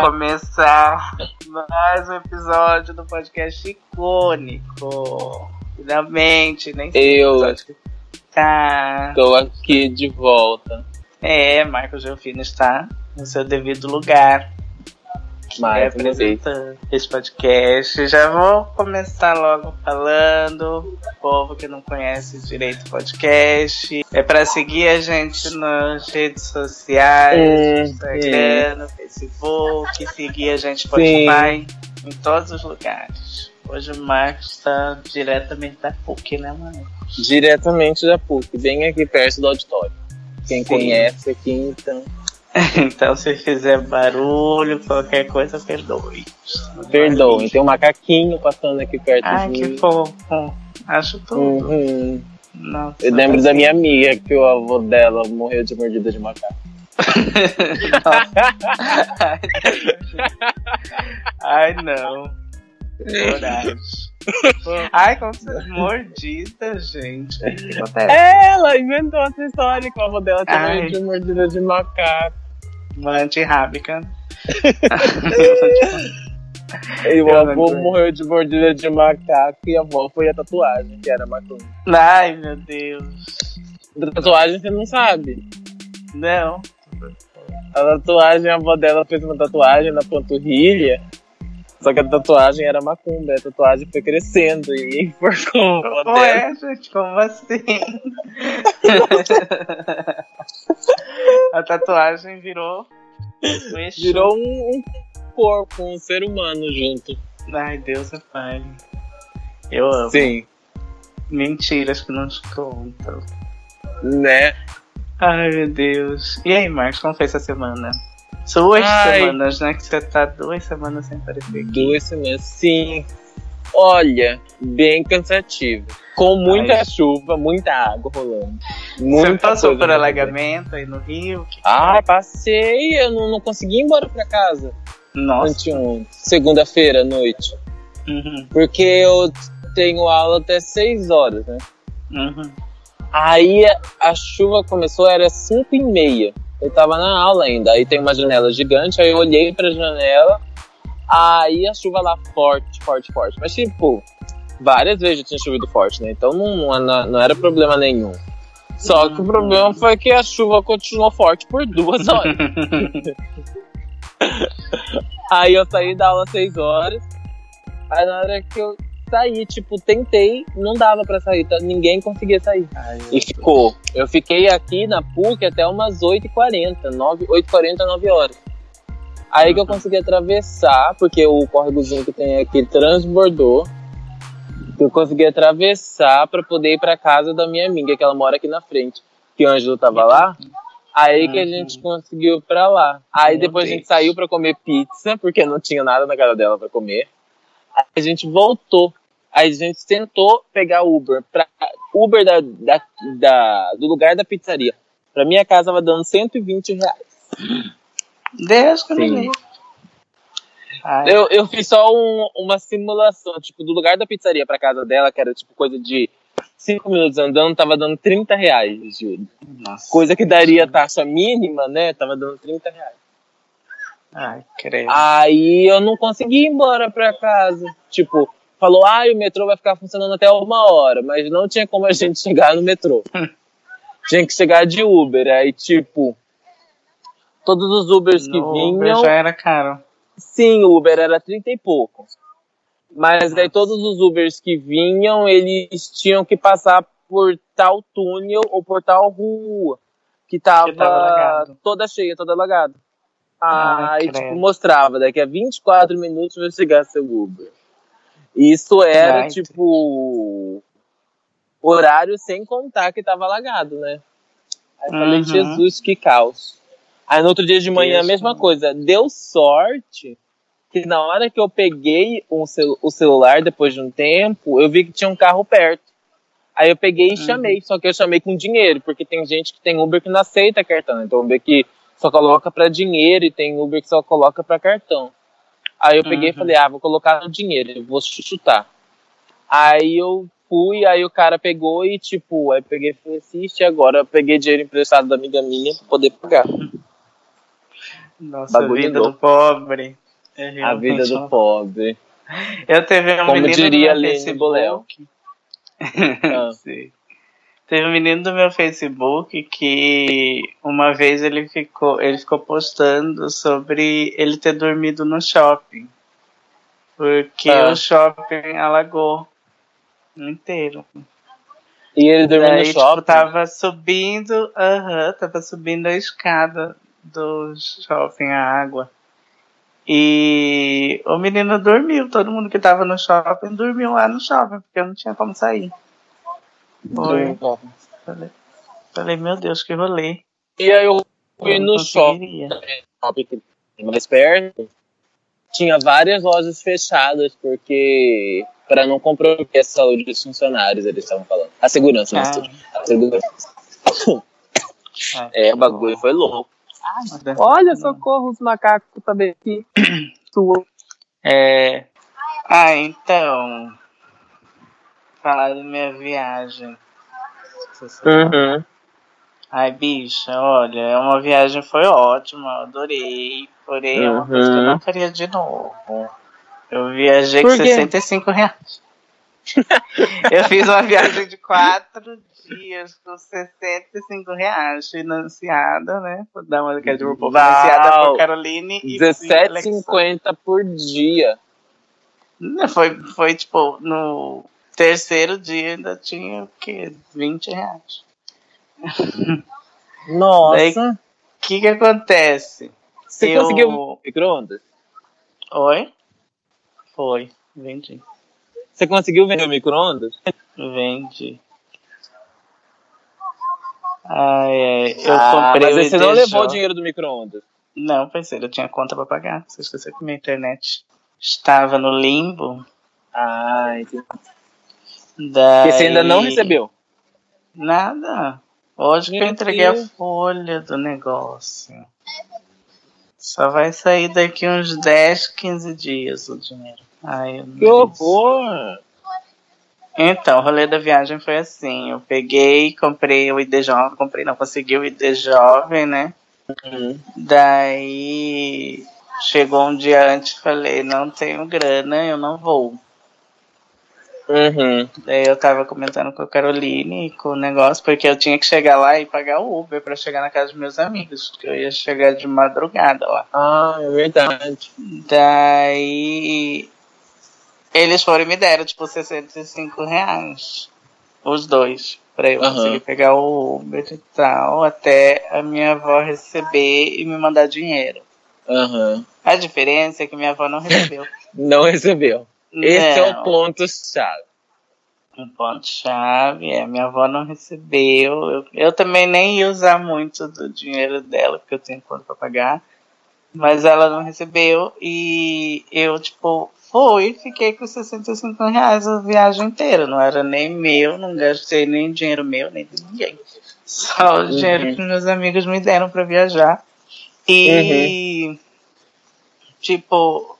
começar mais um episódio do podcast icônico. Finalmente, nem sei Eu- que tá. Tô aqui de volta. É, Marcos Gelfino está no seu devido lugar. É vez. apresentando esse podcast. Já vou começar logo falando. Povo que não conhece direito o podcast. É para seguir a gente nas redes sociais, no Instagram, no Facebook, seguir a gente Spotify, em todos os lugares. Hoje o Marcos está diretamente da PUC, né, mano? Diretamente da PUC, bem aqui perto do auditório. Quem Sim. conhece aqui, então. Então, se fizer barulho, qualquer coisa, perdoe. Perdoem, tem um macaquinho passando aqui perto Ai, de que mim. fofo. Acho tudo. Uhum. Nossa, Eu lembro da assim. minha amiga que o avô dela morreu de mordida de macaco. Ai, não. Coragem. Ai, como você... Mordida, gente. O que acontece? Ela inventou essa história que o avô dela tinha Ai. morrido de mordida de macaco. Uma antirrábica. E o avô morreu de mordida de macaco e a avó foi a tatuagem, que era macumba. Ai, meu Deus. Da tatuagem você não sabe. Não. A tatuagem, a avó dela fez uma tatuagem na panturrilha. Só que a tatuagem era macumba, a tatuagem foi crescendo e enforcou avó dela. Ué, gente, como assim? A tatuagem virou. um. Virou um, um corpo, um ser humano junto. Ai, Deus é pai. Eu amo. Sim. Mentiras que não te contam. Né? Ai, meu Deus. E aí, Marcos, como foi essa semana? Duas Ai. semanas, né? Que você tá duas semanas sem aparecer aqui. Duas semanas. Sim. Olha, bem cansativo. Com muita Ai. chuva, muita água rolando. Você Muita passou coisa por alagamento aí no Rio? Que- Ah, passei, eu não, não consegui ir embora pra casa. Nossa. Segunda-feira à noite. Uhum, Porque eu tenho aula até 6 horas, né? uhum. Aí a, a chuva começou, era 5 e meia. Eu tava na aula ainda. Aí tem uma janela gigante, aí eu olhei pra janela. Aí a chuva lá forte, forte, forte. Mas tipo, várias vezes já tinha chovido forte, né? Então não, não, não era problema nenhum. Só que o problema foi que a chuva continuou forte por duas horas. Aí eu saí da aula às 6 horas. Aí na hora que eu saí, tipo, tentei, não dava pra sair, tá? ninguém conseguia sair. Ai, E ficou. Eu fiquei aqui na PUC até umas 8h40, 9, 8h40, 9 horas. Aí que eu consegui atravessar, porque o córregozinho que tem aqui transbordou. Eu consegui atravessar pra poder ir pra casa da minha amiga, que ela mora aqui na frente. Que o Ângelo tava lá. Aí que a Uhum. gente conseguiu ir pra lá. Aí depois a gente saiu pra comer pizza, porque não tinha nada na casa dela pra comer. Aí a gente voltou. Aí a gente tentou pegar Uber. Pra, Uber da, da, da- do lugar da pizzaria. Pra minha casa tava dando 120 reais. Deus que me Eu, eu fiz só um- uma simulação, tipo, do lugar da pizzaria pra casa dela, que era tipo coisa de 5 minutos andando, tava dando 30 reais, juro. nossa. Coisa que daria taxa mínima, né? Tava dando 30 reais. Ai, creio. Aí eu não consegui ir embora pra casa. Tipo, falou, ah, o metrô vai ficar funcionando até uma hora, mas não tinha como a gente chegar no metrô. tinha que chegar de Uber. Aí, tipo, todos os Ubers que No Uber vinham. já era caro. Sim, o Uber era 30 e pouco. Mas aí todos os Ubers que vinham, eles tinham que passar por tal túnel ou por tal rua. Que tava, Que tava toda cheia, toda alagada. Ai, Aí, tipo, mostrava, daqui a 24 minutos vai chegar seu Uber. Isso era, tipo, horário sem contar que tava alagado, né? Aí eu falei, Uhum. Jesus, que caos. Aí no outro dia de manhã, a mesma coisa. Deu sorte que na hora que eu peguei um cel- o celular, depois de um tempo, eu vi que tinha um carro perto. Aí eu peguei e Uhum. chamei, só que eu chamei com dinheiro, porque tem gente que tem Uber que não aceita cartão. Então Uber que só coloca pra dinheiro e tem Uber que só coloca pra cartão. Aí eu peguei e Uhum. falei, ah, vou colocar no dinheiro, eu vou chutar. Aí eu fui, aí o cara pegou e tipo, aí peguei e falei, assiste agora, eu peguei dinheiro emprestado da amiga minha pra poder pagar. Nossa, Bagulho vida louco. do pobre. é A vida do pobre. Eu teve um Como menino diria Lene. Facebook. Ah. Teve um menino do meu Facebook que uma vez ele ficou, ele ficou postando sobre ele ter dormido no shopping. Porque Ah. o shopping alagou inteiro. E ele dormiu Daí, no tipo, shopping. tava subindo, aham, tava subindo a escada do shopping, a água. E o menino dormiu, todo mundo que tava no shopping dormiu lá no shopping, porque não tinha como sair. Foi. Falei, falei, meu Deus, que rolê. E aí eu fui Eu no shopping, conseguiria. shopping mais perto. Tinha várias lojas fechadas, porque para não comprometer a saúde dos funcionários, eles estavam falando. A segurança, né? Ah. A segurança. Ah. É, o bagulho foi louco. Olha, socorro, os macacos também aqui. Sua. É. Ah, então. Falar da minha viagem. Uhum. Ai, bicha, olha, uma viagem foi ótima, adorei. Porém, é uma coisa que eu Uhum. não faria de novo. Eu viajei com Por quê? 65 reais. eu fiz uma viagem de quatro dias com 65 reais, financiada, né? Vou dar uma dica de RuPaul, financiada por Caroline e por Alexandre. R$17,50 por dia. Foi, foi tipo, no terceiro dia ainda tinha o quê? 20 reais. Nossa. O que que acontece? Você eu- conseguiu micro-ondas? Oi? Foi, vendi. Você conseguiu vender o micro-ondas? Vendi. Ai, ai, eu Ah, comprei mas você não IDJ. levou o dinheiro do micro-ondas. Não, pensei, eu tinha conta pra pagar. Você esqueceu que minha internet estava no limbo. Ah, entendi. Daí... Porque você ainda não recebeu. Nada. Hoje que eu entreguei a folha do negócio. Só vai sair daqui uns 10, 15 dias o dinheiro. Ai, Que horror! Então, o rolê da viagem foi assim. Eu peguei, comprei o ID Jovem. Comprei, não, consegui o ID Jovem, né? Uhum. Daí chegou um dia antes falei, não tenho grana, eu não vou. Uhum. Daí eu tava comentando com a Caroline com o negócio, porque eu tinha que chegar lá e pagar o Uber pra chegar na casa dos meus amigos, porque eu ia chegar de madrugada lá. Ah, é verdade. Daí eles foram e me deram, tipo, 65 reais. Os dois. Pra eu Aham. conseguir pegar o Uber e tal, até a minha avó receber e me mandar dinheiro. Aham. A diferença é que minha avó não recebeu. Não recebeu. Esse é Não. o ponto-chave. Um ponto-chave, é, minha avó não recebeu. Eu, eu também nem ia usar muito do dinheiro dela, porque eu tenho conta pra pagar. Mas ela não recebeu e eu, tipo, fui, fiquei com 65 reais a viagem inteira. Não era nem meu, não gastei nem dinheiro meu, nem de ninguém. Só o dinheiro Uhum. que meus amigos me deram pra viajar. E, tipo,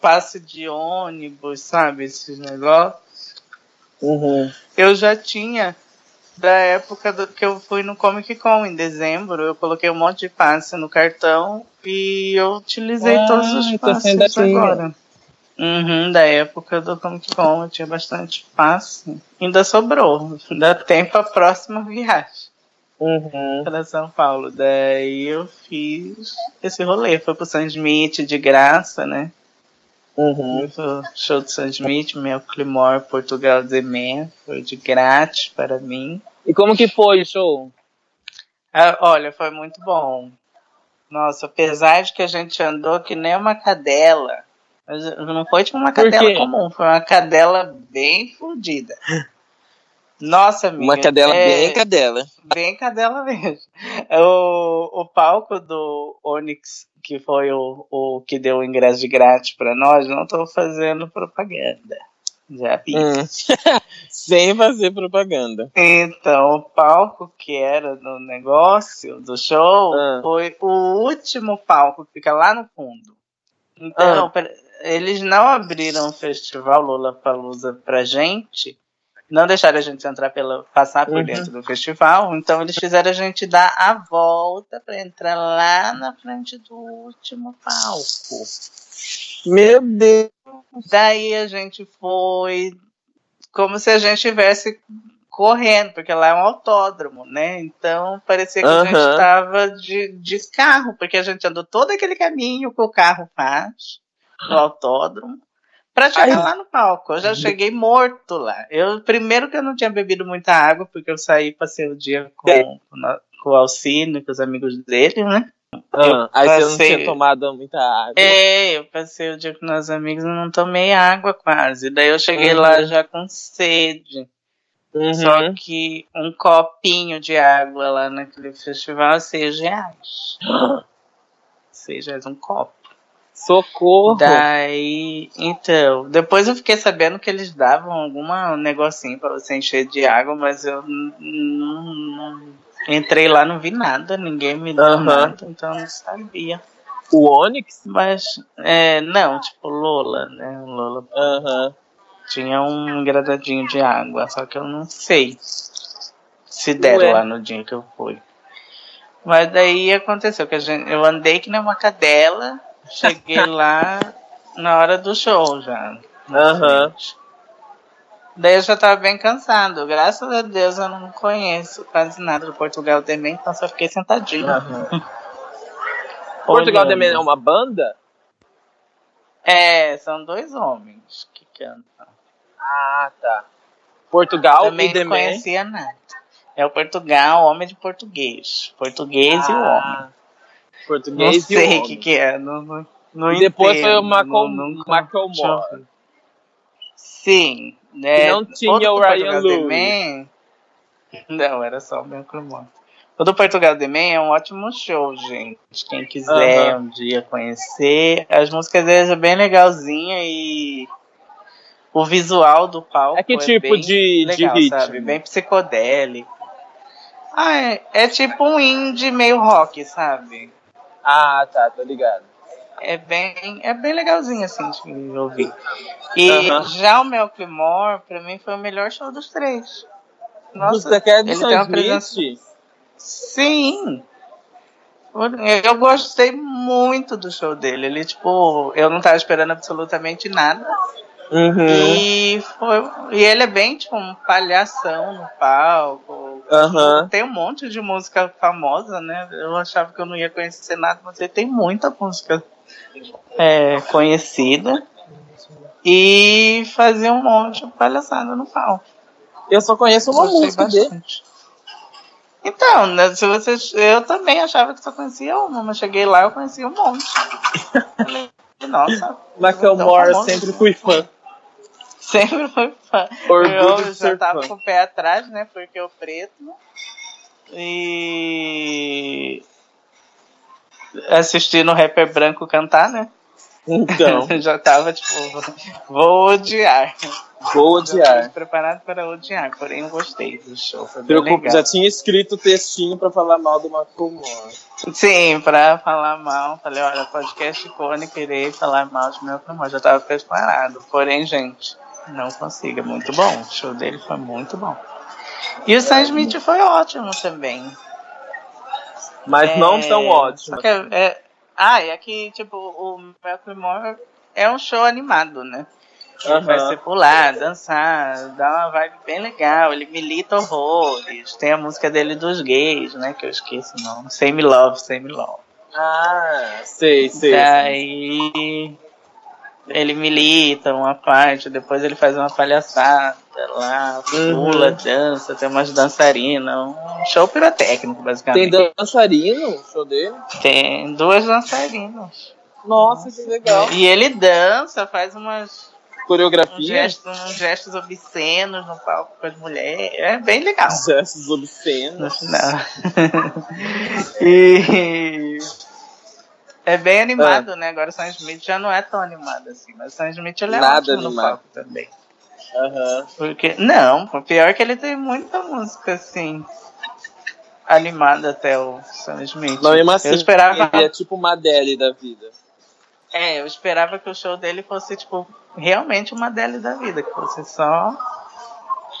passe de ônibus, sabe? Esses negócios. Uhum. Eu já tinha da época do, que eu fui no Comic Con em dezembro. Eu coloquei um monte de passe no cartão e eu utilizei Ah, todos os então passes agora. Uhum, da época do Comic Con eu tinha bastante passe. Ainda sobrou. Dá tempo a próxima viagem Uhum. para São Paulo. Daí eu fiz esse rolê. Foi pro San Smith de graça, né? Uhum. O show do Sam Smith, meu Climor Portugal de Man, foi de grátis para mim. E como que foi o show? Ah, olha, foi muito bom. Nossa, apesar de que a gente andou que nem uma cadela, mas não foi tipo uma cadela comum, foi uma cadela bem fodida. Nossa, amiga. Uma cadela é, bem cadela. Bem cadela mesmo. O, o palco do Onyx, que foi o, o que deu o ingresso de grátis para nós, não estou fazendo propaganda. Já vi. Hum. Sem fazer propaganda. Então, o palco que era no negócio do show Ah. foi o último palco que fica lá no fundo. Então, Ah. eles não abriram o festival Lollapalooza pra gente não deixaram a gente entrar pela, passar por Uhum. dentro do festival, então eles fizeram a gente dar a volta para entrar lá na frente do último palco. Meu Deus. Daí a gente foi como se a gente estivesse correndo, porque lá é um autódromo, né? Então parecia que a gente estava de, de carro, porque a gente andou todo aquele caminho que o carro faz no autódromo para chegar Ai. lá no palco. Eu já cheguei morto lá. Eu primeiro que eu não tinha bebido muita água, porque eu saí passei o dia com, com o Alcino, com os amigos dele, né? Ah, aí você não passei- tinha tomado muita água. É, eu passei o dia com meus amigos e não tomei água quase. Daí eu cheguei Uhum. lá já com sede. Uhum. Só que um copinho de água lá naquele festival é seis reais. Seis reais um copo. Socorro. Daí, então, depois eu fiquei sabendo que eles davam algum negocinho pra você encher de água, mas eu não, entrei lá, não vi nada, ninguém me deu Aham. nada, então eu não sabia. O Onix? Mas, é, não, tipo Lola, né? Lola Aham. tinha um gradadinho de água, só que eu não sei se deram Ué. lá no dia que eu fui. Mas daí aconteceu que a gente, eu andei que nem uma cadela, cheguei lá na hora do show já. Aham. frente. Daí eu já tava bem cansado. Graças a Deus eu não conheço quase nada do Portugal também, então só fiquei sentadinho. Portugal Olhando. também é uma banda? É, são dois homens que cantam. Ah, tá. Portugal Também e não Demen. conhecia nada. É o Portugal, homem de português. Português e o homem. Não Português e o sei o que, que é. Não, não, não depois foi o entendo, não- nunca- Macklemore. Sim. Né, Que não tinha o Ryan Lewis. Man- Não, era só o Macklemore. O do Portugal The Man é um ótimo show, gente. Quem quiser Aham. um dia conhecer. As músicas deles é bem legalzinha e o visual do palco É que tipo bem de- de legal, ritmo? sabe? Bem psicodélico. Ah, é, é tipo um indie meio rock, sabe? Ah, tá, tô ligado. É bem, é bem legalzinho assim de ouvir. E já o Melclimore, pra mim, foi o melhor show dos três. Nossa, Você quer ele tem uma presença- Sim. Eu gostei muito do show dele. Ele, tipo, eu não tava esperando absolutamente nada. Uhum. E, foi, e ele é bem, tipo, um palhação no palco. Aham. Tem um monte de música famosa, né? Eu achava que eu não ia conhecer nada, mas tem muita música é, conhecida. E fazia um monte de palhaçada no palco. Eu só conheço uma Gostei música dele. Então, né, se você, eu também achava que só conhecia uma, mas cheguei lá eu conhecia um monte. Falei, Nossa, Macklemore, tão famoso. sempre fui fã. Sempre foi fã. Orgulho eu já tava fã. com o pé atrás, né? Porque o preto. E. Assistindo o rapper branco cantar, né? Então, já tava tipo, vou odiar. vou odiar. preparado para odiar, porém eu gostei do show. Preocupa, já tinha escrito o textinho pra falar mal do Macklemore. Sim, pra falar mal. Falei, olha, podcast icônico, irei falar mal de meu primo. Já tava preparado. Porém, gente, não consigo. É muito bom. O show dele foi muito bom. E o Sam Smith foi ótimo também. Mas não tão ótimo. que é- é- ah, e aqui, tipo, o Macklemore é um show animado, né? Ele vai Aham. ser pular, dançar, dá uma vibe bem legal. Ele milita horrores. Tem a música dele dos gays, né? Que eu esqueço o nome. Same Love, Same Love. Ah, sei, sei. Daí ele milita uma parte, depois ele faz uma palhaçada lá, Uhum. pula, dança, tem umas dançarinas, um show pirotécnico, Tem basicamente. dançarino no show dele? Tem duas dançarinas. Nossa, que legal. E ele dança, faz umas, uns, Coreografia? gestos, uns gestos obscenos no palco com as mulheres. É bem legal. Gestos No obscenos. final. e é bem animado, né? Agora o Sam Smith já não é tão animado assim, mas o Sam Smith ele é Nada ótimo no animado. palco também. Aham. Porque, não, o pior é que ele tem muita música assim animada até o Sam Smith. Não, mesmo assim, eu esperava, ele é tipo uma Adele da vida. é, eu esperava que o show dele fosse tipo realmente uma Adele da vida, que fosse só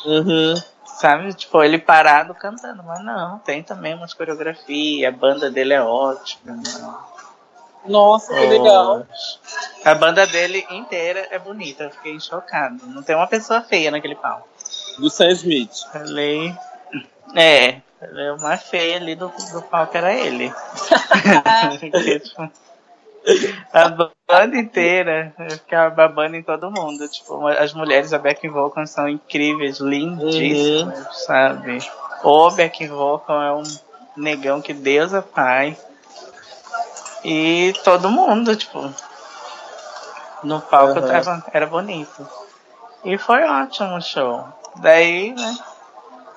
Uhum. Sabe? Tipo, ele parado cantando, mas não, tem também umas coreografias, a banda dele é ótima. Não. Nossa, que legal. A banda dele inteira é bonita, eu fiquei chocado. Não tem uma pessoa feia naquele pau. Do Sam Smith. Falei. É, falei, o mais feio ali do, do palco era ele. A banda inteira, eu ficava babando em todo mundo. Tipo, as mulheres da back vocal são incríveis, lindíssimas, Uhum. sabe? O back vocal é um negão que Deus é pai. E todo mundo, tipo, no palco Uhum. tava, era bonito. E foi ótimo o show. Daí, né?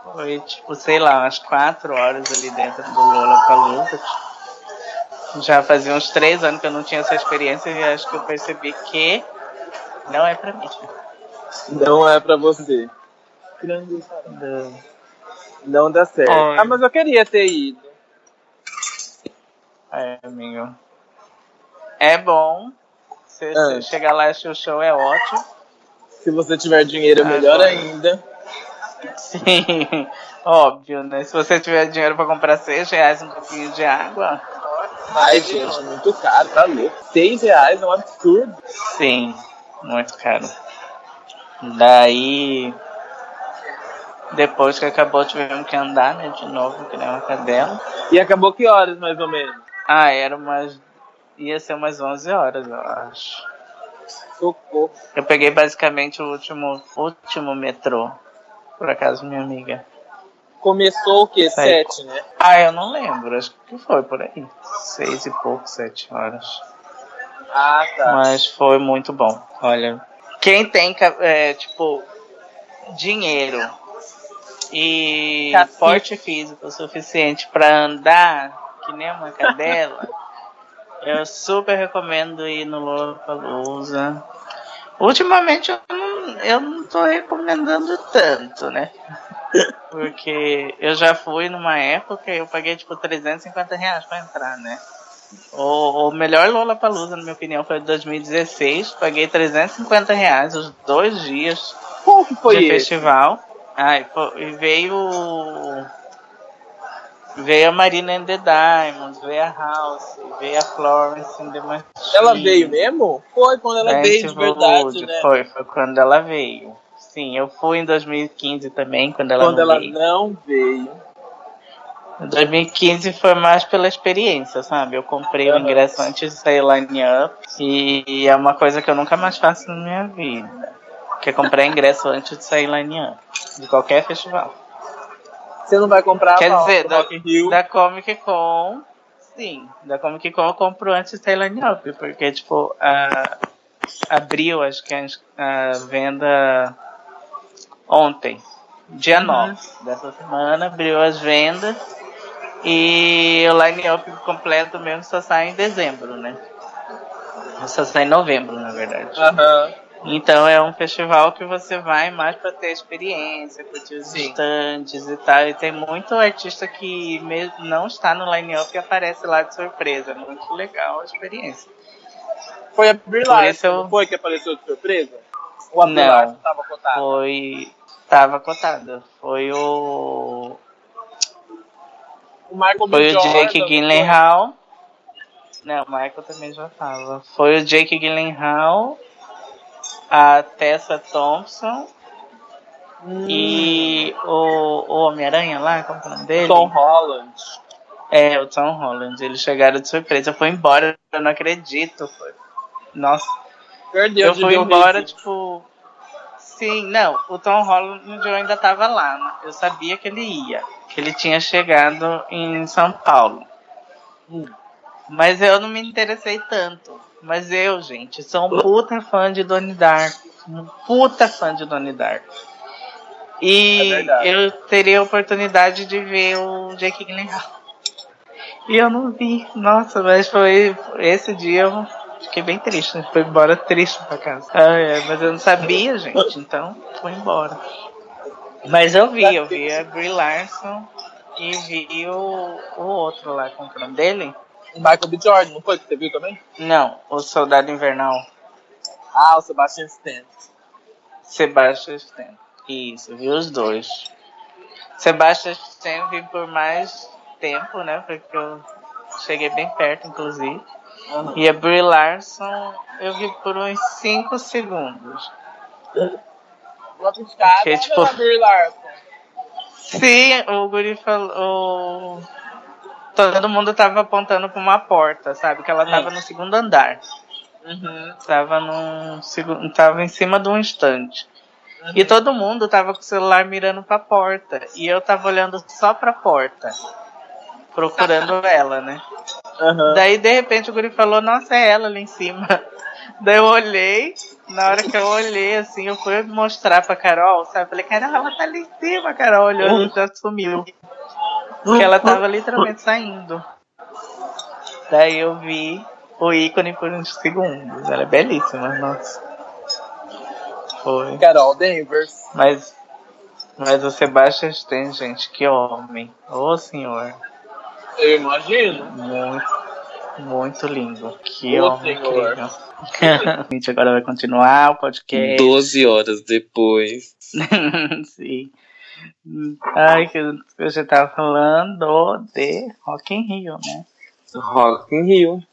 Foi tipo, sei lá, umas quatro horas ali dentro do Lollapalooza. Já fazia uns três anos que eu não tinha essa experiência e acho que eu percebi que não é pra mim. Não é pra você. Grande Não dá certo. Ai. Ah, mas eu queria ter ido. É, amigo. É bom. Ah. você chegar lá e achar o show é ótimo. Se você tiver dinheiro, Ah, melhor vai. ainda. Sim, óbvio, né? Se você tiver dinheiro pra comprar seis reais um copinho de água, Ai, gente, muito caro, tá louco. Seis reais é um absurdo. sim, muito caro. Daí, depois que acabou, tivemos que andar, né? De novo, que nem uma cadela. E acabou que horas, mais ou menos? Ah, era umas. ia ser umas 11 horas, eu acho. Socorro. Eu peguei basicamente o último, último metrô. Por acaso, minha amiga. Começou o quê? Sai. Sete, né? Ah, eu não lembro, acho que foi por aí. Seis e pouco, sete horas. Ah, tá. Mas foi muito bom. Olha, quem tem, é, tipo, dinheiro e Cacife. porte físico suficiente pra andar que nem uma cadela, eu super recomendo ir no Lollapalooza. Ultimamente eu não, eu não tô recomendando tanto, né? Porque eu já fui numa época e eu paguei tipo 350 reais pra entrar, né? O, o melhor Lollapalooza, na minha opinião, foi de 2016. Paguei 350 reais os dois dias Qual que foi de esse? festival. Ai, pô, e veio. Veio a Marina and the Diamonds, veio a House, veio a Florence and the Machine. Ela veio mesmo? Foi quando ela veio de verdade, Wood, né? Foi, foi quando ela veio. Sim, eu fui em 2015 também, quando ela quando não ela veio. não veio. Em 2015 foi mais pela experiência, sabe? Eu comprei o ingresso antes de sair line up e é uma coisa que eu nunca mais faço na minha vida. Que é comprar ingresso antes de sair line up. De qualquer festival. Você não vai comprar Quer a dizer, da, Rock in Rio? da Comic Con, sim. Da Comic Con eu compro antes line up. Porque, tipo, a, abriu, acho que a, a venda ontem. Dia Uhum. 9 dessa semana, abriu as vendas. E o line-up completo mesmo só sai em dezembro, né? Só sai em novembro, na verdade. Aham. Então é um festival que você vai mais para ter experiência, curtir os Sim. stands e tal. E tem muito artista que não está no line-up e aparece lá de surpresa. Muito legal a experiência. Foi a Brie Larson, eu- foi que apareceu de surpresa? Ou a Brie Não. Larson tava cotada? Foi. Tava cotada. Foi o. O Michael. Foi o Jordan, Jake Gyllenhaal. Não, o Michael também já tava. Foi o Jake Gyllenhaal, a Tessa Thompson? Hum, e o, o Homem-Aranha lá, como é o nome dele? Tom Holland. É, o Tom Holland. Eles chegaram de surpresa. Foi embora, eu não acredito. Foi. Nossa, Perdeu eu fui embora, tipo. Sim, não, o Tom Holland eu ainda tava lá. né? Eu sabia que ele ia. Que ele tinha chegado em São Paulo. Hum. Mas eu não me interessei tanto. Mas eu, gente, sou um puta fã de Donnie Darko. Um puta fã de Donnie Darko. É E verdade. eu teria a oportunidade de ver o Jake Gyllenhaal. E eu não vi. Nossa, mas foi esse dia eu fiquei bem triste. Fui embora triste pra casa. Ah, é, mas eu não sabia, gente. Então, fui embora. Mas eu vi, eu vi a Brie Larson e vi o, o outro lá, com o nome dele? O Michael B. Jordan, não foi que você viu também? Não, o Soldado Invernal. Ah, o Sebastian Stan. Sebastian Stan. Isso, vi os dois. Sebastião Stan vi por mais tempo, né? Porque eu cheguei bem perto, inclusive. Uhum. E a Brie Larson eu vi por uns 5 segundos. Porque, tipo- a Brie Larson. Sim, o Guri falou. Todo mundo tava apontando pra uma porta, sabe? Que ela tava no segundo andar. Uhum. Tava num segundo. Tava em cima de um estante. E todo mundo tava com o celular mirando pra porta. E eu tava olhando só pra porta. Procurando ela, né? Uhum. Daí, de repente, o guri falou, nossa, é ela ali em cima. Daí eu olhei, na hora que eu olhei, assim, eu fui mostrar pra Carol, sabe? Falei, Carol, ela tá ali em cima, Carol olhou e já sumiu. Porque ela tava literalmente saindo. Daí eu vi o ícone por uns segundos. Ela é belíssima, nossa. Foi. Carol Danvers. Mas, mas o Sebastian Stan, gente, que homem. Ô senhor. Eu imagino. Muito, muito lindo. Que Ô, homem senhor. incrível. A gente agora vai continuar o podcast. 12 horas depois. Sim. Ai, que a gente tava falando de Rock in Rio, né? Rock in Rio.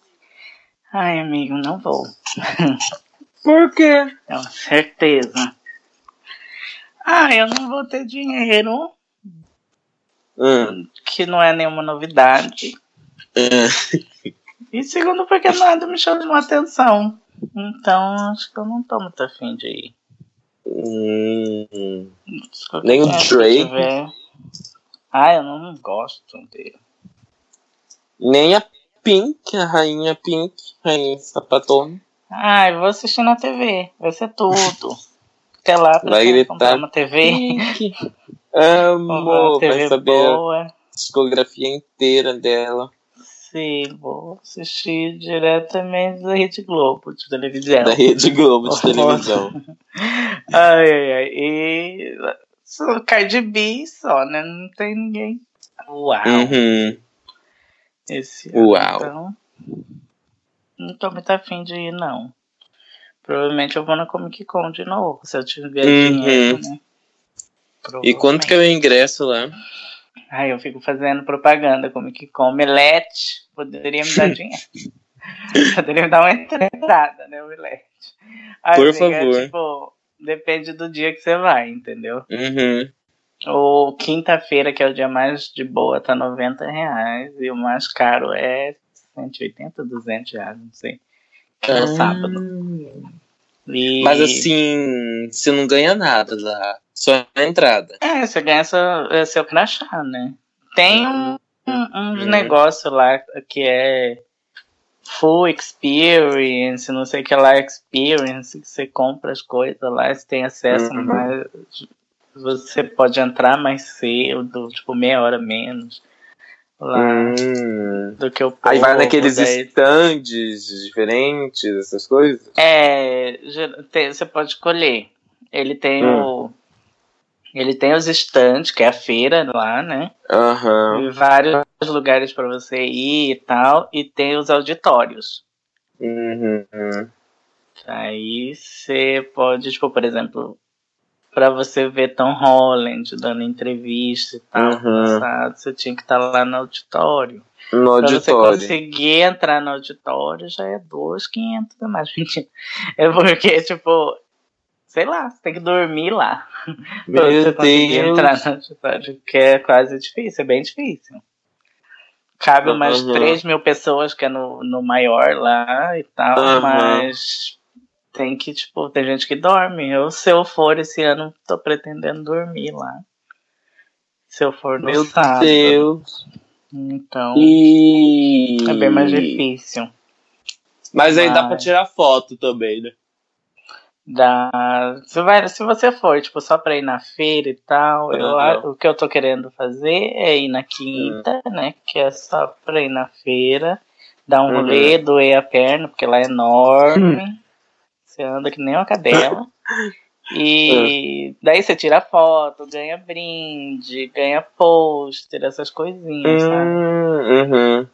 Ai, amigo, não vou. Por quê? Uma certeza. Ah, eu não vou ter dinheiro, Hum. que não é nenhuma novidade. É. E segundo, porque nada me chamou atenção. Então, acho que eu não tô muito afim de ir. Hum. Nem o Drake? Ah, eu não gosto dele. Nem a Pink, a rainha Pink, rainha sapatona. Ai, vou assistir na TV. Vai ser tudo. Até lá, pra Vai gritar. uma TV. Amo, vai saber boa. a discografia inteira dela. Sim, vou assistir diretamente da Rede Globo de televisão. Da Rede Globo de televisão. Ai, ai, ai. E só Cardi B só, né? Não tem ninguém. Uau. Uhum. Esse ano, Uau. Então, não tô muito afim de ir, não. Provavelmente eu vou na Comic Con de novo, se eu tiver Uhum. dinheiro, né? E quanto que é o ingresso lá? Ai, eu fico fazendo propaganda Comic Con. Melete poderia me dar dinheiro. poderia me dar uma entrada, né, Melete? Ai, Por amiga, é favor. tipo, depende do dia que você vai, entendeu? Uhum. O quinta-feira, que é o dia mais de boa, tá 90 reais. E o mais caro é 180, 200 reais, não sei. Que é o sábado. E... Ah. Mas assim, você não ganha nada lá. Só a entrada. É, você ganha seu, seu crachá, né? Tem um, um, uns Hum. negócio lá que é full experience, não sei o que lá, experience, que você compra as coisas lá, você tem acesso, Uhum. mas você pode entrar mais cedo, tipo meia hora menos lá Hum. do que o Aí vai povo, naqueles daí- stands diferentes, essas coisas? É, você pode escolher. Ele tem Hum. o. Ele tem os stands, que é a feira lá, né? Aham. E vários lugares para você ir e tal. E tem os auditórios. Uhum. Aí você pode, tipo, por exemplo, para você ver Tom Holland dando entrevista e tal, Uhum. passado, você tinha que estar lá no auditório. No Pra você auditório. conseguir entrar no auditório já é 2,500 a mais. É porque, tipo, sei lá, você tem que dormir lá. pra você Meu conseguir Deus. entrar no auditório, que é quase difícil, é bem difícil. Cabe umas Uhum. 3 mil pessoas, que é no, no maior lá e tal, Uhum. mas tem que, tipo, tem gente que dorme. Eu, se eu for esse ano, tô pretendendo dormir lá. Se eu for no Meu sábado. Deus. Então, E... é bem mais difícil. Mas aí dá Mas- pra tirar foto também, né? Dá, se, vai, se você for, tipo, só pra ir na feira e tal, eu, Uhum. o que eu tô querendo fazer é ir na quinta, né? Que é só pra ir na feira, dar um Uhum. rolê, doer a perna, porque lá é enorme. Você anda que nem uma cadela. E daí você tira foto, ganha brinde, ganha pôster, essas coisinhas, sabe?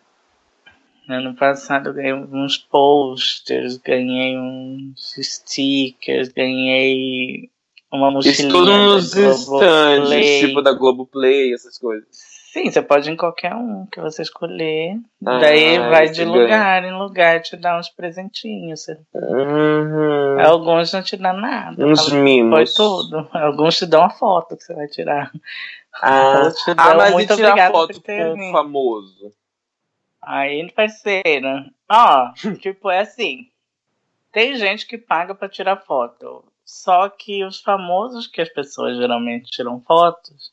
Ano passado eu ganhei uns posters, ganhei uns stickers, ganhei uma mochilinha. Isso tudo nos da stands, tipo da Globoplay, essas coisas. Sim, você pode ir em qualquer um que você escolher. Ah, Daí vai de ganha. lugar em lugar te dar uns presentinhos. Uhum. Alguns não te dão nada. Uns mimos. Foi tudo. Alguns te dão a foto que você vai tirar. Ah, ah mas muito e tirar foto com o famoso? Aí, parceiro, ó, tipo, é assim. Tem gente que paga pra tirar foto. Só que os famosos que as pessoas geralmente tiram fotos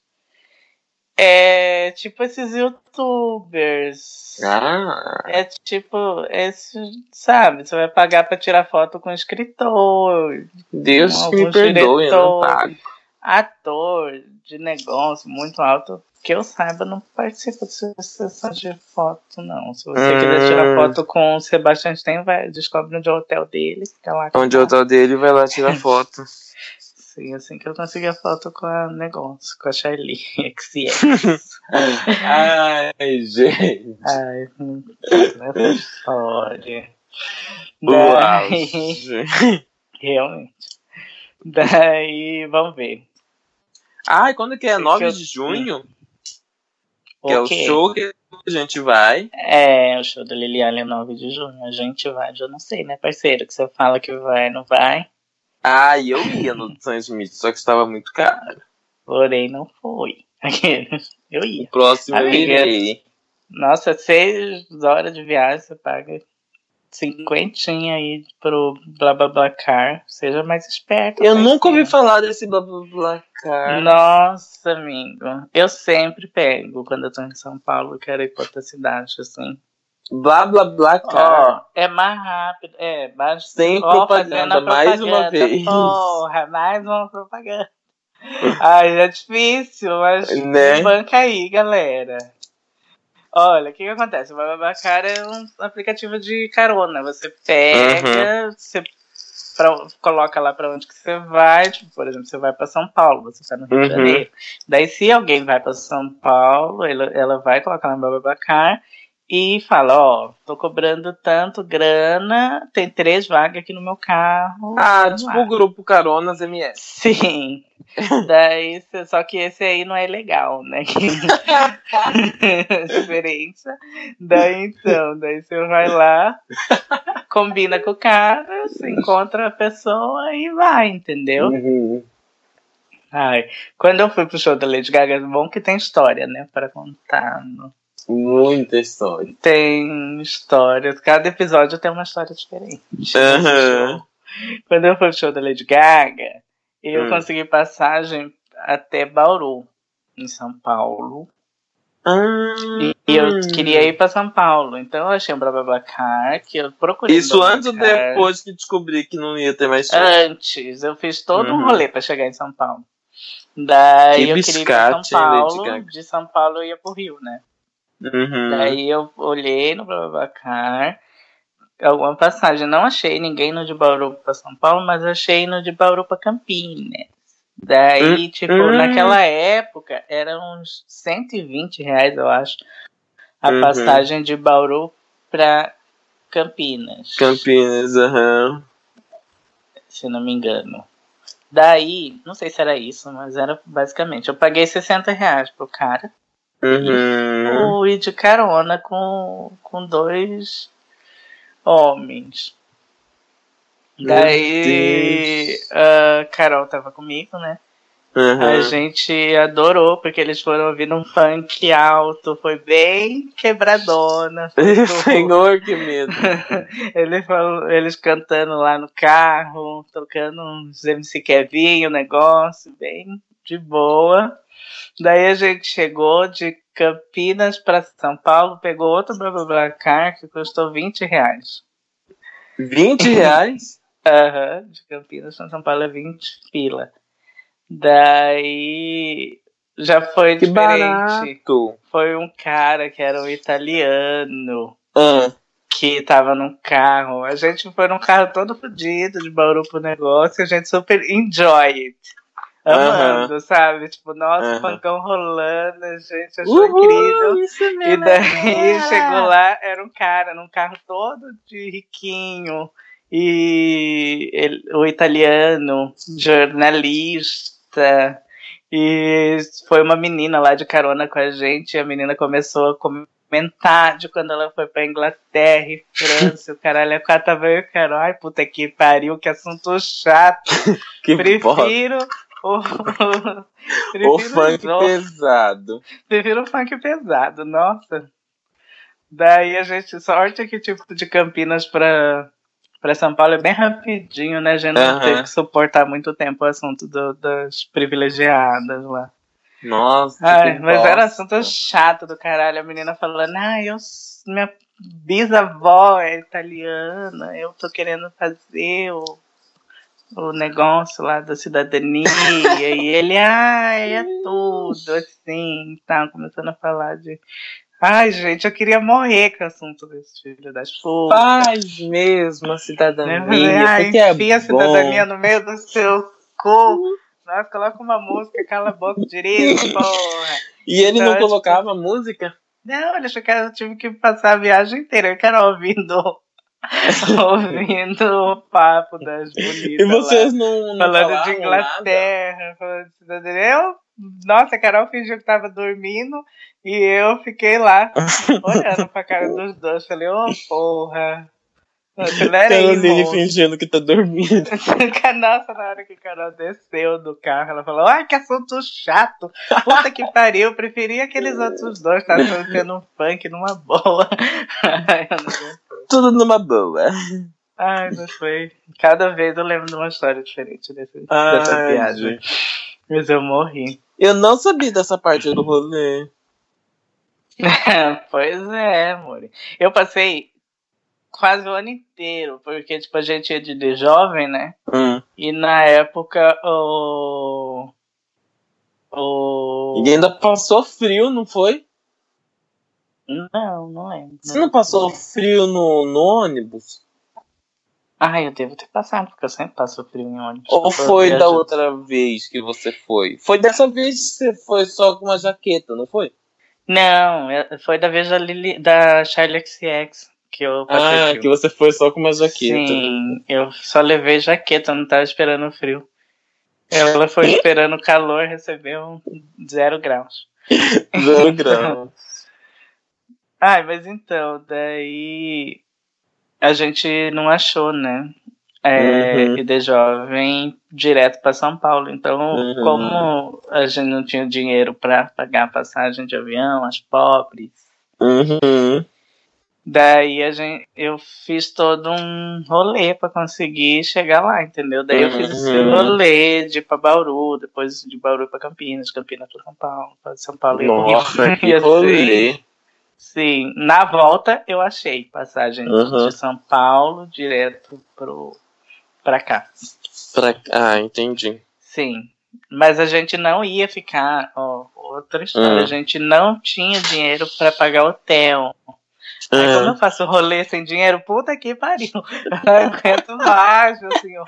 é tipo esses youtubers. Ah, É tipo, esse, sabe, você vai pagar pra tirar foto com escritor, Deus me perdoe, eu não pago. Ator de negócio muito alto. Que eu saiba, não participa de sessão de foto, não. Se você Hum. quiser tirar foto com o Sebastian Stein, vai, descobre onde é o hotel dele, fica lá. Onde eu tô dele, vai lá tirar foto. Sim, assim que eu consegui a foto com a negócio, com a Charlie XS. Ai, gente. Ai, essa história. Uau. Daí, realmente. Daí, vamos ver. Ai, quando que é? Que 9 eu- de junho? Que é o show que a gente vai. É, o show da Liliane é 9 de junho. A gente vai, já não sei, né, parceiro? Que você fala que vai, não vai. Ah, e eu ia no Sam Smith, só que estava muito caro. Porém, não foi. Eu ia. O próximo eu Amiga. irei. Nossa, seis horas de viagem, você paga cinquentinha aí pro blá blá blá car. Seja mais esperto. Eu nunca ouvi falar desse blá blá blá car. Nossa, amigo. Eu sempre pego quando eu tô em São Paulo, quero ir pra outra cidade, assim. Blá blá blá car. Ó, é mais rápido. É, mais Sem ó, propaganda, mais uma propaganda. vez. Porra, mais uma propaganda. Ai, é difícil, mas Né? banca aí, galera. Olha, o que, que acontece? O Babacar é um aplicativo de carona. Você pega, você pra- coloca lá pra onde que você vai. Tipo, por exemplo, você vai pra São Paulo, você tá no Rio de Uhum. Janeiro. Daí, se alguém vai pra São Paulo, ela, ela vai colocar lá no Babacar e fala: Ó, tô cobrando tanto grana, tem três vagas aqui no meu carro. Ah, tipo lá." o grupo Caronas MS. Sim. Daí, só que esse aí não é legal, né? Diferença. Daí então, daí você vai lá, combina com o cara, você encontra a pessoa e vai, entendeu? Uhum. Ai, quando eu fui pro show da Lady Gaga, é bom que tem história, né? Para contar. no- Muita história. Tem história. Cada episódio tem uma história diferente. Aham. Quando eu fui pro show da Lady Gaga, eu Hum. consegui passagem até Bauru, em São Paulo. Ah, E eu queria ir pra São Paulo. Então eu achei um BlaBlaCar que eu procurei. um Isso antes ou depois que descobri que não ia ter mais show? Antes, eu fiz todo um Uhum. rolê pra chegar em São Paulo. Daí Que eu queria ir pra São Paulo. De São Paulo eu ia pro Rio, né? Uhum. Daí eu olhei no BlaBlaCar, alguma passagem. Não achei ninguém no de Bauru pra São Paulo, mas achei no de Bauru pra Campinas. Daí, Hum, tipo, hum. naquela época, era uns 120 reais, eu acho, a Uhum. passagem de Bauru pra Campinas, Campinas, aham. se não me engano. Daí, não sei se era isso, mas era basicamente, eu paguei 60 reais pro cara. Uhum. fui de carona com, com dois homens. Meu Daí a Carol tava comigo, né? A Aham. gente adorou, porque eles foram ouvindo um funk alto, foi bem quebradona. Senhor, que medo. Ele falou- eles cantando lá no carro, tocando uns MC Kevinho, negócio, bem de boa. Daí a gente chegou de Campinas para São Paulo, pegou outro BlaBlaCar que custou 20 reais. 20 reais? Aham, de Campinas para São Paulo é 20 pila. Daí já foi Que diferente. barato. Foi um cara que era um italiano Ah, que tava num carro. A gente foi num carro todo fodido de Bauru pro negócio a gente super enjoy it. Amando, sabe? Tipo, nossa, pancão rolando, a gente achou Uhul, incrível. Isso E mesmo. daí chegou lá, era um cara num carro todo de riquinho. e ele, o italiano, jornalista, e foi uma menina lá de carona com a gente, e a menina começou a comentar de quando ela foi pra Inglaterra e França, o caralho, a tava eu, cara, ai puta que pariu, que assunto chato. Que Prefiro o, O funk os- pesado. Prefiro o funk pesado, nossa. Daí a gente, sorte que tipo de Campinas pra, pra São Paulo é bem rapidinho, né? A gente não Aham. teve que suportar muito tempo o assunto do- das privilegiadas lá. Nossa, Ai, mas era assunto chato do caralho. A menina falando, ah, eu, minha bisavó é italiana, eu tô querendo fazer o, o negócio lá da cidadania. e ele, ai, é tudo, assim, tá, começando a falar de. Ai, gente, eu queria morrer com o assunto desse filho das putas. Faz mesmo a cidadania. Ai, porque é enfia a bom. cidadania no meio do seu cu. Nossa, coloca uma música, cala a boca direito, porra. E ele Então, não tipo- colocava música? Não, ele achou que eu tive que passar a viagem inteira. Eu quero ouvindo, ouvindo o papo das bonitas. E vocês lá, não, não falando de Inglaterra, falando de cidadania. Eu, nossa, a Carol fingiu que tava dormindo e eu fiquei lá olhando pra cara dos dois. Falei, ô porra. Acelera aí, Caroline fingindo que tá dormindo. Nossa, na hora que a Carol desceu do carro, ela falou: Ai, que assunto chato. Puta que pariu, eu preferia aqueles outros dois, tá tendo um funk numa boa. Ai, eu não aguento. Tudo numa boa. Ai, mas foi. Cada vez eu lembro de uma história diferente desse, dessa Ai, viagem. gente. Mas eu morri. Eu não sabia dessa parte do rolê. pois é, amor. Eu passei quase o ano inteiro, porque tipo, a gente ia de, de jovem, né? Hum. E na época o. O. E ainda passou frio, não foi? Não, não lembro. Você não passou frio no, no ônibus? Ah, eu devo ter passado, porque eu sempre passo frio em ônibus. Ou foi da outra vez que você foi? Foi dessa vez que você foi só com uma jaqueta, não foi? Não, é- foi da vez da, Lili, da Charlie XX que eu passei Ah, frio. que você foi só com uma jaqueta. Sim, eu só levei jaqueta, não tava esperando frio. Ela foi esperando calor, recebeu zero graus. Zero grau. Ai, mas então, daí a gente não achou, né? É, Uhum. E de jovem direto para São Paulo. Então, Uhum. como a gente não tinha dinheiro para pagar a passagem de avião, as pobres, Uhum. daí a gente, eu fiz todo um rolê para conseguir chegar lá, entendeu? Daí eu fiz esse Uhum. rolê de ir pra Bauru, depois de Bauru para Campinas, Campinas para São Paulo, para São Paulo e Nossa, Rio. que E assim, rolê. Sim, na volta eu achei passagem Uhum. de São Paulo direto pro pra cá. Pra... Ah, entendi. Sim, mas a gente não ia ficar, ó, outra história, Hum. a gente não tinha dinheiro pra pagar hotel. Aí Ah, eu faço rolê sem dinheiro, puta que pariu. Eu aguento mais, meu senhor.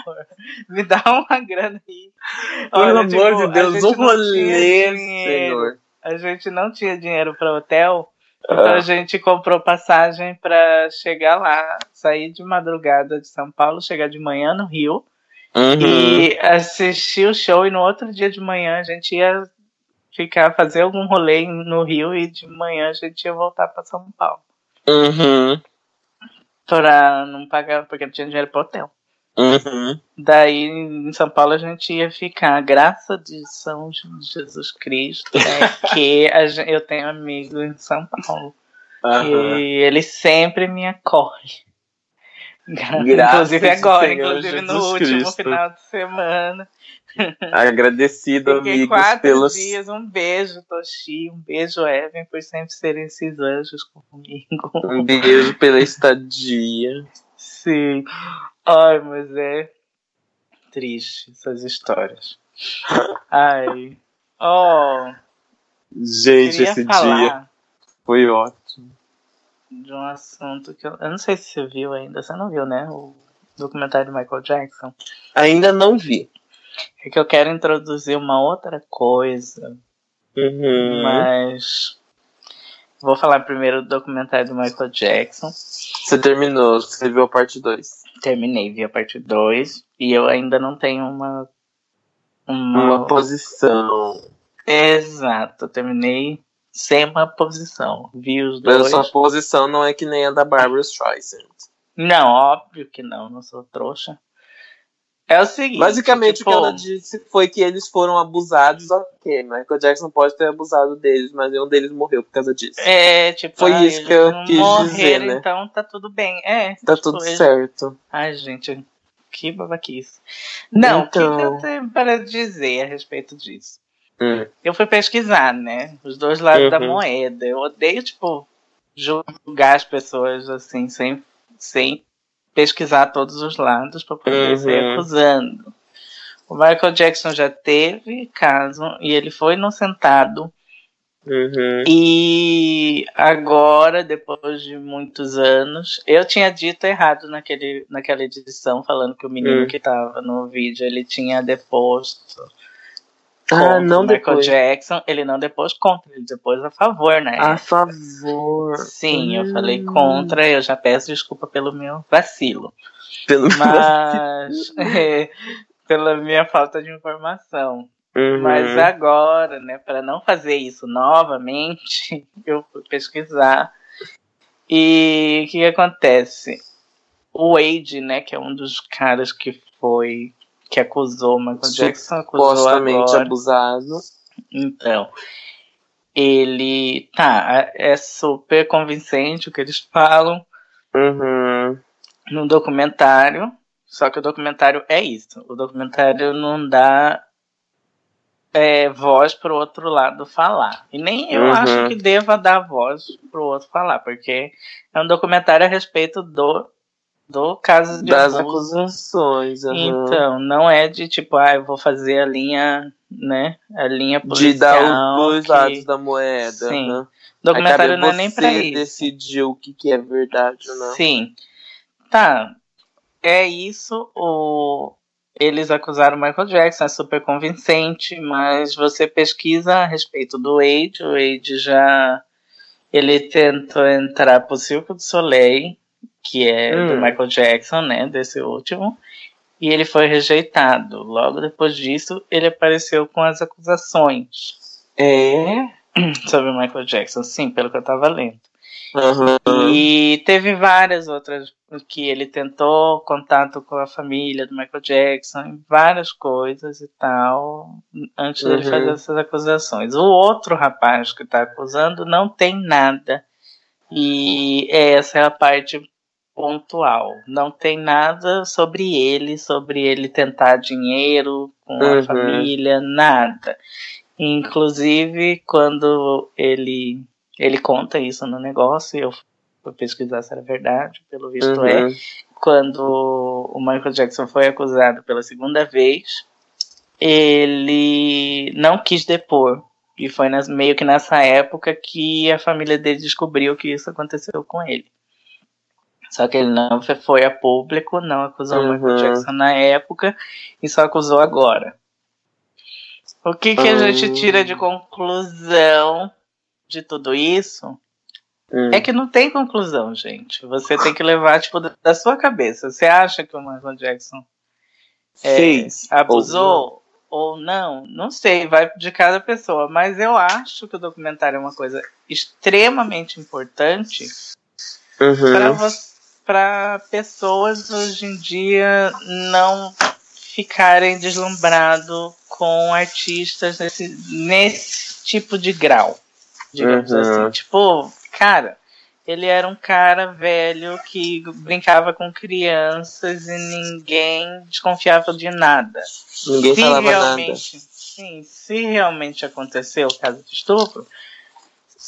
Me dá uma grana aí. pelo Olha, amor tipo, de Deus, um rolê, senhor. A gente não tinha dinheiro para hotel, então a Ah, gente comprou passagem para chegar lá, sair de madrugada de São Paulo, chegar de manhã no Rio uhum. e assistir o show. E no outro dia de manhã a gente ia ficar, fazer algum rolê no Rio e de manhã a gente ia voltar para São Paulo. Uhum. Para não pagar, porque não tinha dinheiro para hotel. Uhum. Daí em São Paulo a gente ia ficar, graça de São Jesus Cristo, é que a gen- eu tenho amigo em São Paulo. Aham. E ele sempre me acolhe. Graças inclusive agora, Senhor inclusive no Jesus último Cristo. final de semana. Agradecido, Fiquei amigos, quatro pelos. dias. Um beijo, Toshi. Um beijo, Evan, por sempre serem esses anjos comigo. Um beijo pela estadia. Sim. Ai, mas é triste essas histórias. Ai. Oh, Gente, esse dia foi ótimo. de um assunto que eu, eu não sei se você viu ainda. Você não viu, né? O documentário do Michael Jackson. Ainda não vi. É que eu quero introduzir uma outra coisa, Uhum. mas vou falar primeiro do documentário do Michael Jackson. Você terminou, você viu a parte 2. Terminei, vi a parte 2. E eu ainda não tenho uma. Uma, uma posição. Exato, terminei sem uma posição. Vi os dois. Mas a sua posição não é que nem a da Barbara Streisand. Não, óbvio que não, não sou trouxa. É o seguinte. Basicamente, tipo, o que ela disse foi que eles foram abusados, ok. Michael Jackson pode ter abusado deles, mas nenhum deles morreu por causa disso. É, tipo, foi ah, isso que eu quis morreram, dizer, né? Então tá tudo bem. É. Tá tipo, tudo eles... certo. Ai, gente, que babaquice. Não, o então... que eu tenho para dizer a respeito disso? Hum. Eu fui pesquisar, né? Os dois lados uhum. da moeda. Eu odeio, tipo, julgar as pessoas assim, sem, sem pesquisar todos os lados para poder uhum. sair acusando. O Michael Jackson já teve caso e ele foi inocentado. Uhum. E agora, depois de muitos anos, eu tinha dito errado naquele, naquela edição, falando que o menino uhum. que estava no vídeo ele tinha deposto ah, não Michael depois. Jackson, ele não depois contra, ele depois a favor, né? A favor. Sim, hum. eu falei contra, eu já peço desculpa pelo meu vacilo. Pelo Mas é, pela minha falta de informação. Uhum. Mas agora, né, para não fazer isso novamente, eu fui pesquisar. E o que, que acontece? O Wade, né, que é um dos caras que foi que acusou Michael Jackson, acusou supostamente agora. abusado. Então, ele tá, é super convincente o que eles falam uhum. no documentário. Só que o documentário é isso. O documentário não dá é, voz para o outro lado falar. E nem eu uhum. acho que deva dar voz para o outro falar, porque é um documentário a respeito do do caso de das abuso. acusações. Uhum. Então, não é de tipo, ah, eu vou fazer a linha, né? A linha policial. De dar os dois que... lados da moeda. Sim. Né? O documentário não é nem pra isso. decidiu o que, que é verdade ou não. Sim. Tá. É isso. O... Eles acusaram o Michael Jackson, é super convincente, mas você pesquisa a respeito do Wade. O Wade já. Ele tentou entrar pro Circo do Soleil que é hum. do Michael Jackson, né, desse último, e ele foi rejeitado. Logo depois disso, ele apareceu com as acusações. É? Sobre o Michael Jackson, sim, pelo que eu tava lendo. Uhum. E teve várias outras que ele tentou contato com a família do Michael Jackson, várias coisas e tal, antes uhum. dele fazer essas acusações. O outro rapaz que está acusando não tem nada. E essa é a parte pontual. Não tem nada sobre ele, sobre ele tentar dinheiro com uhum. a família, nada. Inclusive, quando ele, ele conta isso no negócio, eu fui pesquisar se era verdade, pelo visto uhum. é. Quando o Michael Jackson foi acusado pela segunda vez, ele não quis depor. E foi nas, meio que nessa época que a família dele descobriu que isso aconteceu com ele. Só que ele não foi a público, não acusou uhum. o Michael Jackson na época e só acusou agora. O que, que uhum. a gente tira de conclusão de tudo isso? Uhum. É que não tem conclusão, gente. Você tem que levar, tipo, da sua cabeça. Você acha que o Michael Jackson é, abusou ou, ou não? Não sei, vai de cada pessoa. Mas eu acho que o documentário é uma coisa extremamente importante uhum. para você para pessoas hoje em dia não ficarem deslumbrados com artistas nesse, nesse tipo de grau. Digamos uhum. assim. Tipo, cara, ele era um cara velho que brincava com crianças e ninguém desconfiava de nada. Ninguém se falava realmente, nada. Sim, se realmente aconteceu o caso de estupro,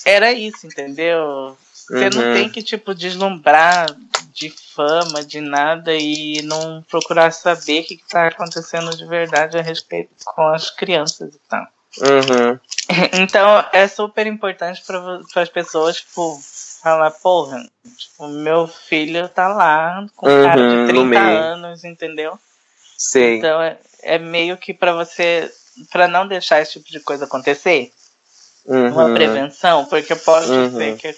era isso, entendeu? Você uhum. não tem que, tipo, deslumbrar de fama, de nada e não procurar saber o que está acontecendo de verdade a respeito com as crianças e tal. Uhum. Então é super importante para as pessoas, tipo, falar, porra, tipo, meu filho tá lá com uhum, cara de 30 anos, entendeu? Sim. Então é, é meio que para você, para não deixar esse tipo de coisa acontecer. Uhum. uma prevenção, porque pode Uhum. ser que,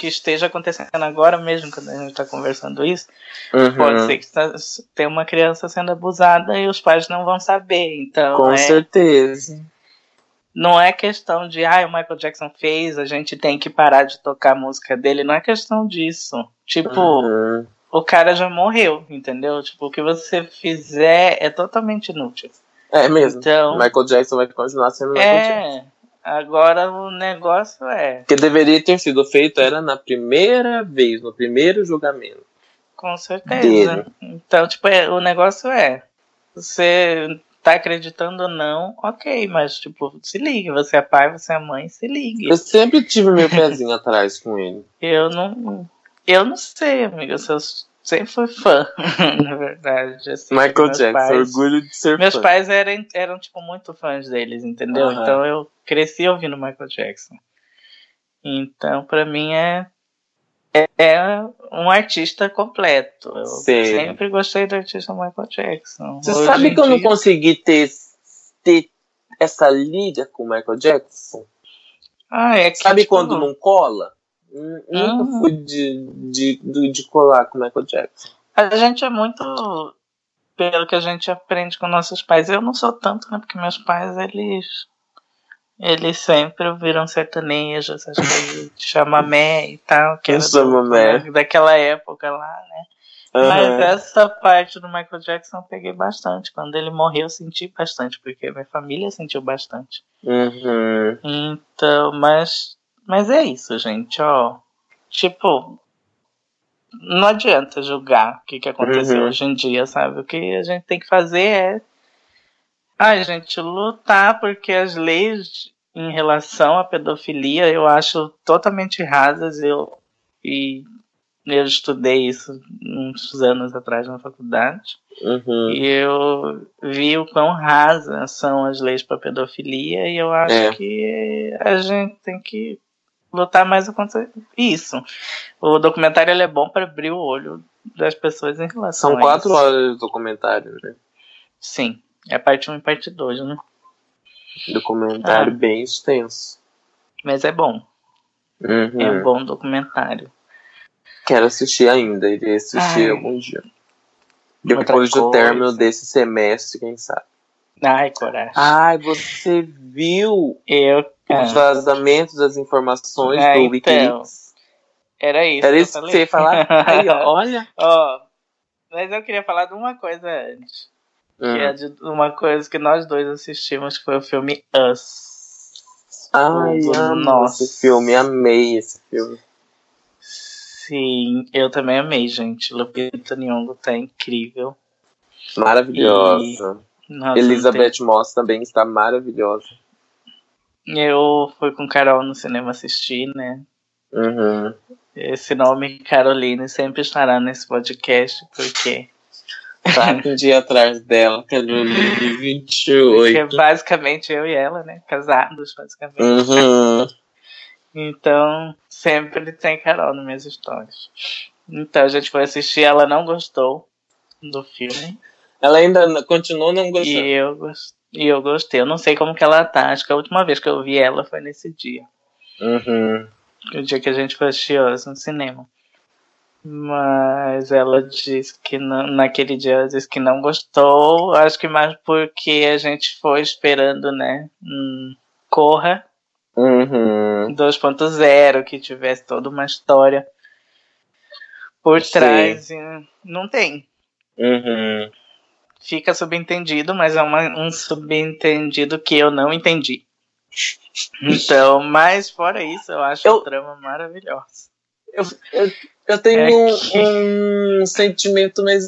que esteja acontecendo agora mesmo, quando a gente está conversando isso, Uhum. pode ser que tá- tem uma criança sendo abusada e os pais não vão saber. Então, Com é, certeza. não é questão de, ah, o Michael Jackson fez, a gente tem que parar de tocar a música dele, não é questão disso. Tipo, Uhum. o cara já morreu, entendeu? Tipo, o que você fizer é totalmente inútil. É mesmo. Então, Michael Jackson vai continuar sendo Michael Jackson. Agora o negócio é, O que deveria ter sido feito era na primeira vez, no primeiro julgamento. com certeza. Dele. Então, tipo, é, o negócio é, você tá acreditando ou não, ok, mas tipo, se ligue, você é pai, você é mãe, se ligue. Eu sempre tive meu pezinho atrás com ele. Eu não, eu não sei, amiga, eu sempre fui fã, na verdade. assim, Michael meus Jackson, pais- orgulho de ser Meus fã. pais eram, eram, tipo, muito fãs deles, entendeu? Aham. Então eu cresci ouvindo Michael Jackson. Então, pra mim, é, é, é um artista completo. Eu Sim. sempre gostei do artista Michael Jackson. Você Hoje sabe que eu não consegui ter, ter essa liga com o Michael Jackson? Ah, é que, Sabe tipo, quando não cola? Hum, Nunca Ah. fui de, de, de, colar com o Michael Jackson. A gente é muito pelo que a gente aprende com nossos pais. Eu não sou tanto, né? Porque meus pais, eles. Eles sempre ouviram sertanejo, essas coisas de chamamé e tal. Que era do- daquela época lá, né? Mas Aham. essa parte do Michael Jackson eu peguei bastante. Quando ele morreu, eu senti bastante, porque minha família sentiu bastante. Uhum. Então, mas. Mas é isso, gente, ó. Tipo. Não adianta julgar o que, que aconteceu Uhum. hoje em dia, sabe? O que a gente tem que fazer é. A gente lutar, porque as leis em relação à pedofilia eu acho totalmente rasas. Eu, e eu estudei isso uns anos atrás na faculdade. Uhum. E eu vi o quão rasas são as leis para pedofilia e eu acho É. que a gente tem que lutar mais contra isso. O documentário ele é bom para abrir o olho das pessoas em relação São a quatro isso. horas de documentário, né? Sim, é parte 1 e parte 2, né? Documentário Ah. bem extenso. Mas é bom, Uhum. é um bom documentário. Quero assistir ainda, irei assistir Ai. algum dia. Depois do término desse semestre, quem sabe. Ai, coragem. Ai, você viu Eu. Os Ah, vazamentos das informações Ah, do então. Wikileaks? era isso. Era isso que você ia falar? Aí, ó, olha. Ó, mas eu queria falar de uma coisa antes. Que é Hum. de uma coisa que nós dois assistimos, que foi o filme Us. Ai, Nossa. esse filme, amei esse filme. Sim, eu também amei, gente. Lupita Nyong'o tá incrível. Maravilhosa. Nossa, Elizabeth Moss também está maravilhosa. Eu fui com Carol no cinema assistir, né? Uhum. Esse nome, Caroline, sempre estará nesse podcast, porque, Tá um dia atrás dela, que é do porque 28. basicamente eu e ela, né? Casados, basicamente. Uhum. Então, sempre tem Carol nas minhas histórias. Então, a gente foi assistir, ela não gostou do filme. Ela ainda continuou não gostando. E eu, gos- e eu gostei. Eu não sei como que ela tá. Acho que a última vez que eu vi ela foi nesse dia. Uhum. O dia que a gente foi assistir no cinema. Mas ela disse que não, naquele dia ela disse que não gostou. Acho que mais porque a gente foi esperando, né? Um Corra Uhum. 2.0, que tivesse toda uma história por trás. E não tem. Uhum. Fica subentendido, mas é uma- um subentendido que eu não entendi. Então, mas fora isso, eu acho Eu- a trama maravilhosa. Eu, eu, eu tenho É um- que- um, sentimento meio,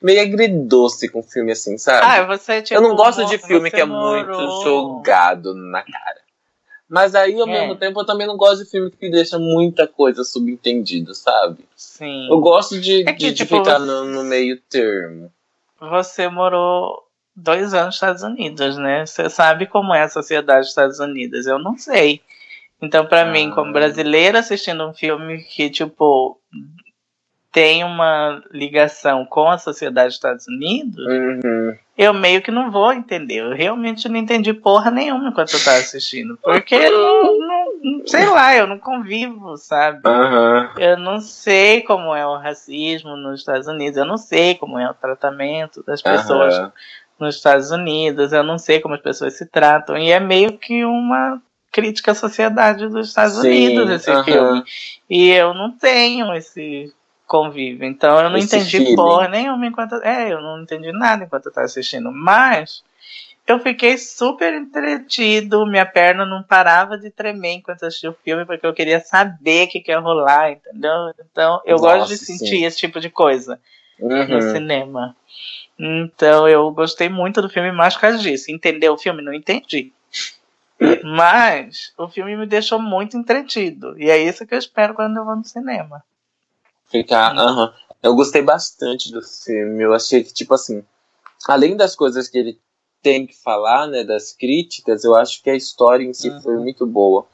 meio agridoce com filme assim, sabe? Ah, você tipo, eu não gosto de filme que é morou- muito jogado na cara. Mas aí, ao É. mesmo tempo, eu também não gosto de filme que deixa muita coisa subentendida, sabe? Sim. Eu gosto de, É que, de, de tipo, ficar no, no meio termo. Você morou dois anos nos Estados Unidos, né? Você sabe como é a sociedade dos Estados Unidos. Eu não sei. Então, pra Ah. mim, como brasileira assistindo um filme que, tipo, tem uma ligação com a sociedade dos Estados Unidos, Uhum. eu meio que não vou entender. Eu realmente não entendi porra nenhuma enquanto eu tava assistindo. Porque não, não- sei lá, eu não convivo, sabe? Aham. Eu não sei como é o racismo nos Estados Unidos, eu não sei como é o tratamento das pessoas Aham. nos Estados Unidos, eu não sei como as pessoas se tratam, e é meio que uma crítica à sociedade dos Estados Sim, Unidos esse filme. E eu não tenho esse convívio, então eu não Esse entendi feeling. porra nenhuma enquanto. É, eu não entendi nada enquanto eu tava assistindo, mas. Eu fiquei super entretido, minha perna não parava de tremer enquanto eu assistia o filme, porque eu queria saber o que, que ia rolar, entendeu? Então, eu Nossa, gosto de sentir sim. esse tipo de coisa no Uhum. cinema. Então eu gostei muito do filme mais por causa disso. Entender o filme? Não entendi. Mas o filme me deixou muito entretido. E é isso que eu espero quando eu vou no cinema. Ficar. Aham. Eu gostei bastante do filme. Eu achei que, tipo assim, além das coisas que ele tem que falar, né, das críticas, eu acho que a história em si Uhum. foi muito boa.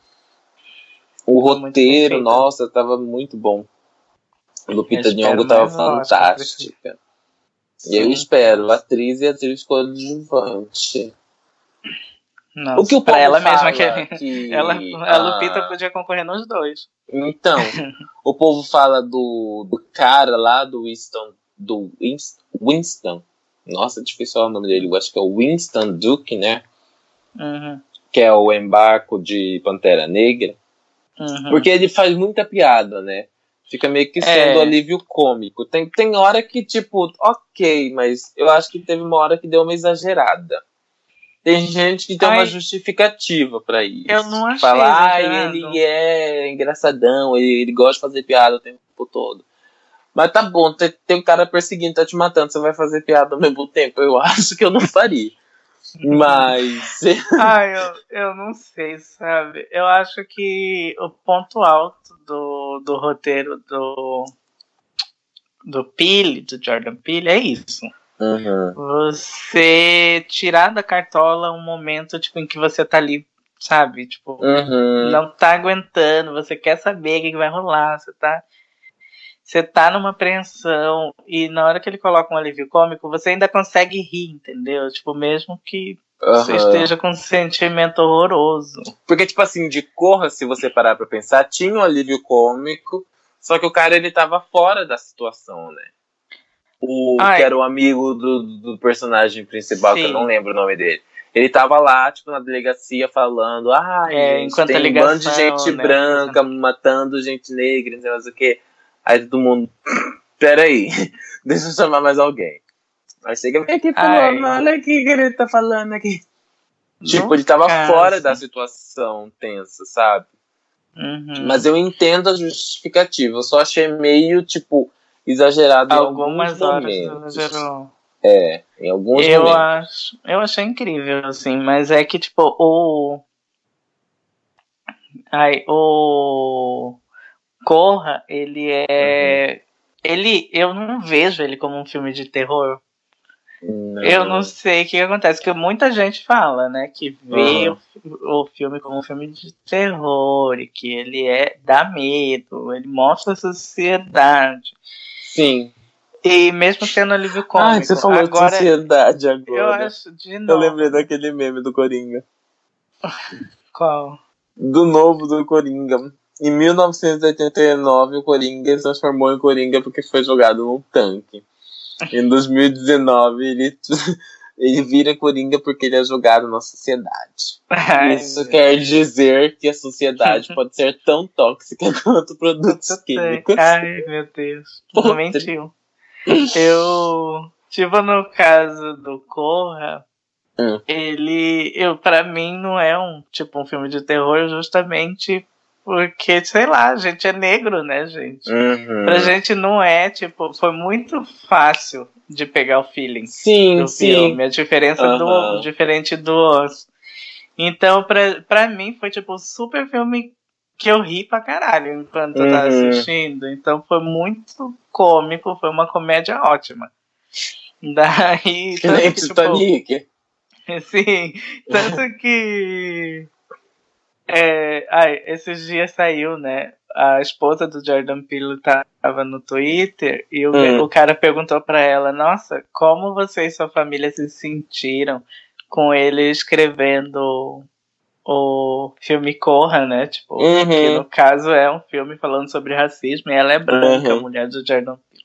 O Foi roteiro, nossa, tava muito bom. Lupita Nyong'o tava fantástica. E eu espero, atriz e atriz coadjuvante. Nossa, O que o povo ela mesma fala que, que ela, a Lupita ah, podia concorrer nos dois. Então, o povo fala do, do cara lá do Winston. Do Wins- Winston. Nossa, difícil falar o nome dele. Eu acho que é o Winston Duke, né? Uhum, Que é o embarco de Pantera Negra. uhum. Porque ele faz muita piada, né? Fica meio que sendo É. alívio cômico. Tem, tem hora que, tipo, ok, mas eu acho que teve uma hora que deu uma exagerada. Tem gente que tem uma Ai. justificativa pra isso. Eu não achei Fala, ai, exagerado." ele é engraçadão, ele, ele gosta de fazer piada o tempo todo. Mas tá bom, tem, tem um cara perseguindo, tá te matando, você vai fazer piada ao mesmo tempo? Eu acho que eu não faria. Mas. Ai, eu, eu não sei, sabe? Eu acho que o ponto alto do, do roteiro do, do Peele, do Jordan Peele, é isso. Uhum. Você tirar da cartola um momento tipo, em que você tá ali, sabe? Tipo, Uhum. não tá aguentando, você quer saber o que, que vai rolar, você tá. Você tá numa apreensão e na hora que ele coloca um alívio cômico, você ainda consegue rir, entendeu? Tipo, mesmo que você esteja com um sentimento horroroso. Porque, tipo assim, de Corra, se você parar pra pensar, tinha um alívio cômico, só que o cara, ele tava fora da situação, né? O Ai. que era o amigo do, do personagem principal, que eu Sim. não lembro o nome dele. Ele tava lá, tipo, na delegacia falando, ah, É, gente, enquanto tem um bando de ligação, gente né, branca matando gente negra, não sei mais o que. Aí todo mundo, peraí, deixa eu chamar mais alguém. Aí chega, vem aqui Ai. falando, olha aqui que ele tá falando aqui. Tipo, ele tava caso. fora da situação tensa, sabe? Uhum. Mas eu entendo a justificativa. Eu só achei meio, tipo, exagerado Algumas em alguns horas momentos. exagerou. É, em alguns Eu momentos. acho, eu achei incrível, assim, mas é que, tipo, o. Ai, o. Corra, ele é. Ele, eu não vejo ele como um filme de terror. Não. Eu não sei o que acontece, porque muita gente fala, né, que vê Aham. o, o filme como um filme de terror e que ele é dá medo, ele mostra a sociedade. Sim. E mesmo sendo alívio cômico, Ai, você falou agora de sociedade eu agora. acho de Eu novo. lembrei daquele meme do Coringa. Qual? Do novo do Coringa. Em 1989, o Coringa se transformou em Coringa porque foi jogado num tanque. Em 2019, ele, ele vira Coringa porque ele é jogado na sociedade. Ai, Isso quer dizer que a sociedade pode ser tão tóxica quanto produtos químicos. Ai, meu Deus. Não mentiu. Eu, tipo, no caso do Corra, Hum. ele, eu, pra mim, não é um, tipo, um filme de terror justamente porque, sei lá, a gente é negro, né, gente? Uhum. Pra gente não é, tipo, foi muito fácil de pegar o feeling. Sim, do sim. filme, a diferença do Aham. diferente do osso. Então, pra, pra mim, foi tipo um super filme que eu ri pra caralho enquanto eu tava Uhum. assistindo. Então foi muito cômico, foi uma comédia ótima. Daí, Que nem tanto que, tipo, Titanic. Sim, tanto que. É, ai, esses dias saiu, né? a esposa do Jordan Peele tava no Twitter e o, Hum. o cara perguntou pra ela, nossa, como você e sua família se sentiram com ele escrevendo o filme Corra, né? Tipo, Uhum. que no caso é um filme falando sobre racismo e ela é branca, a Uhum. mulher do Jordan Peele.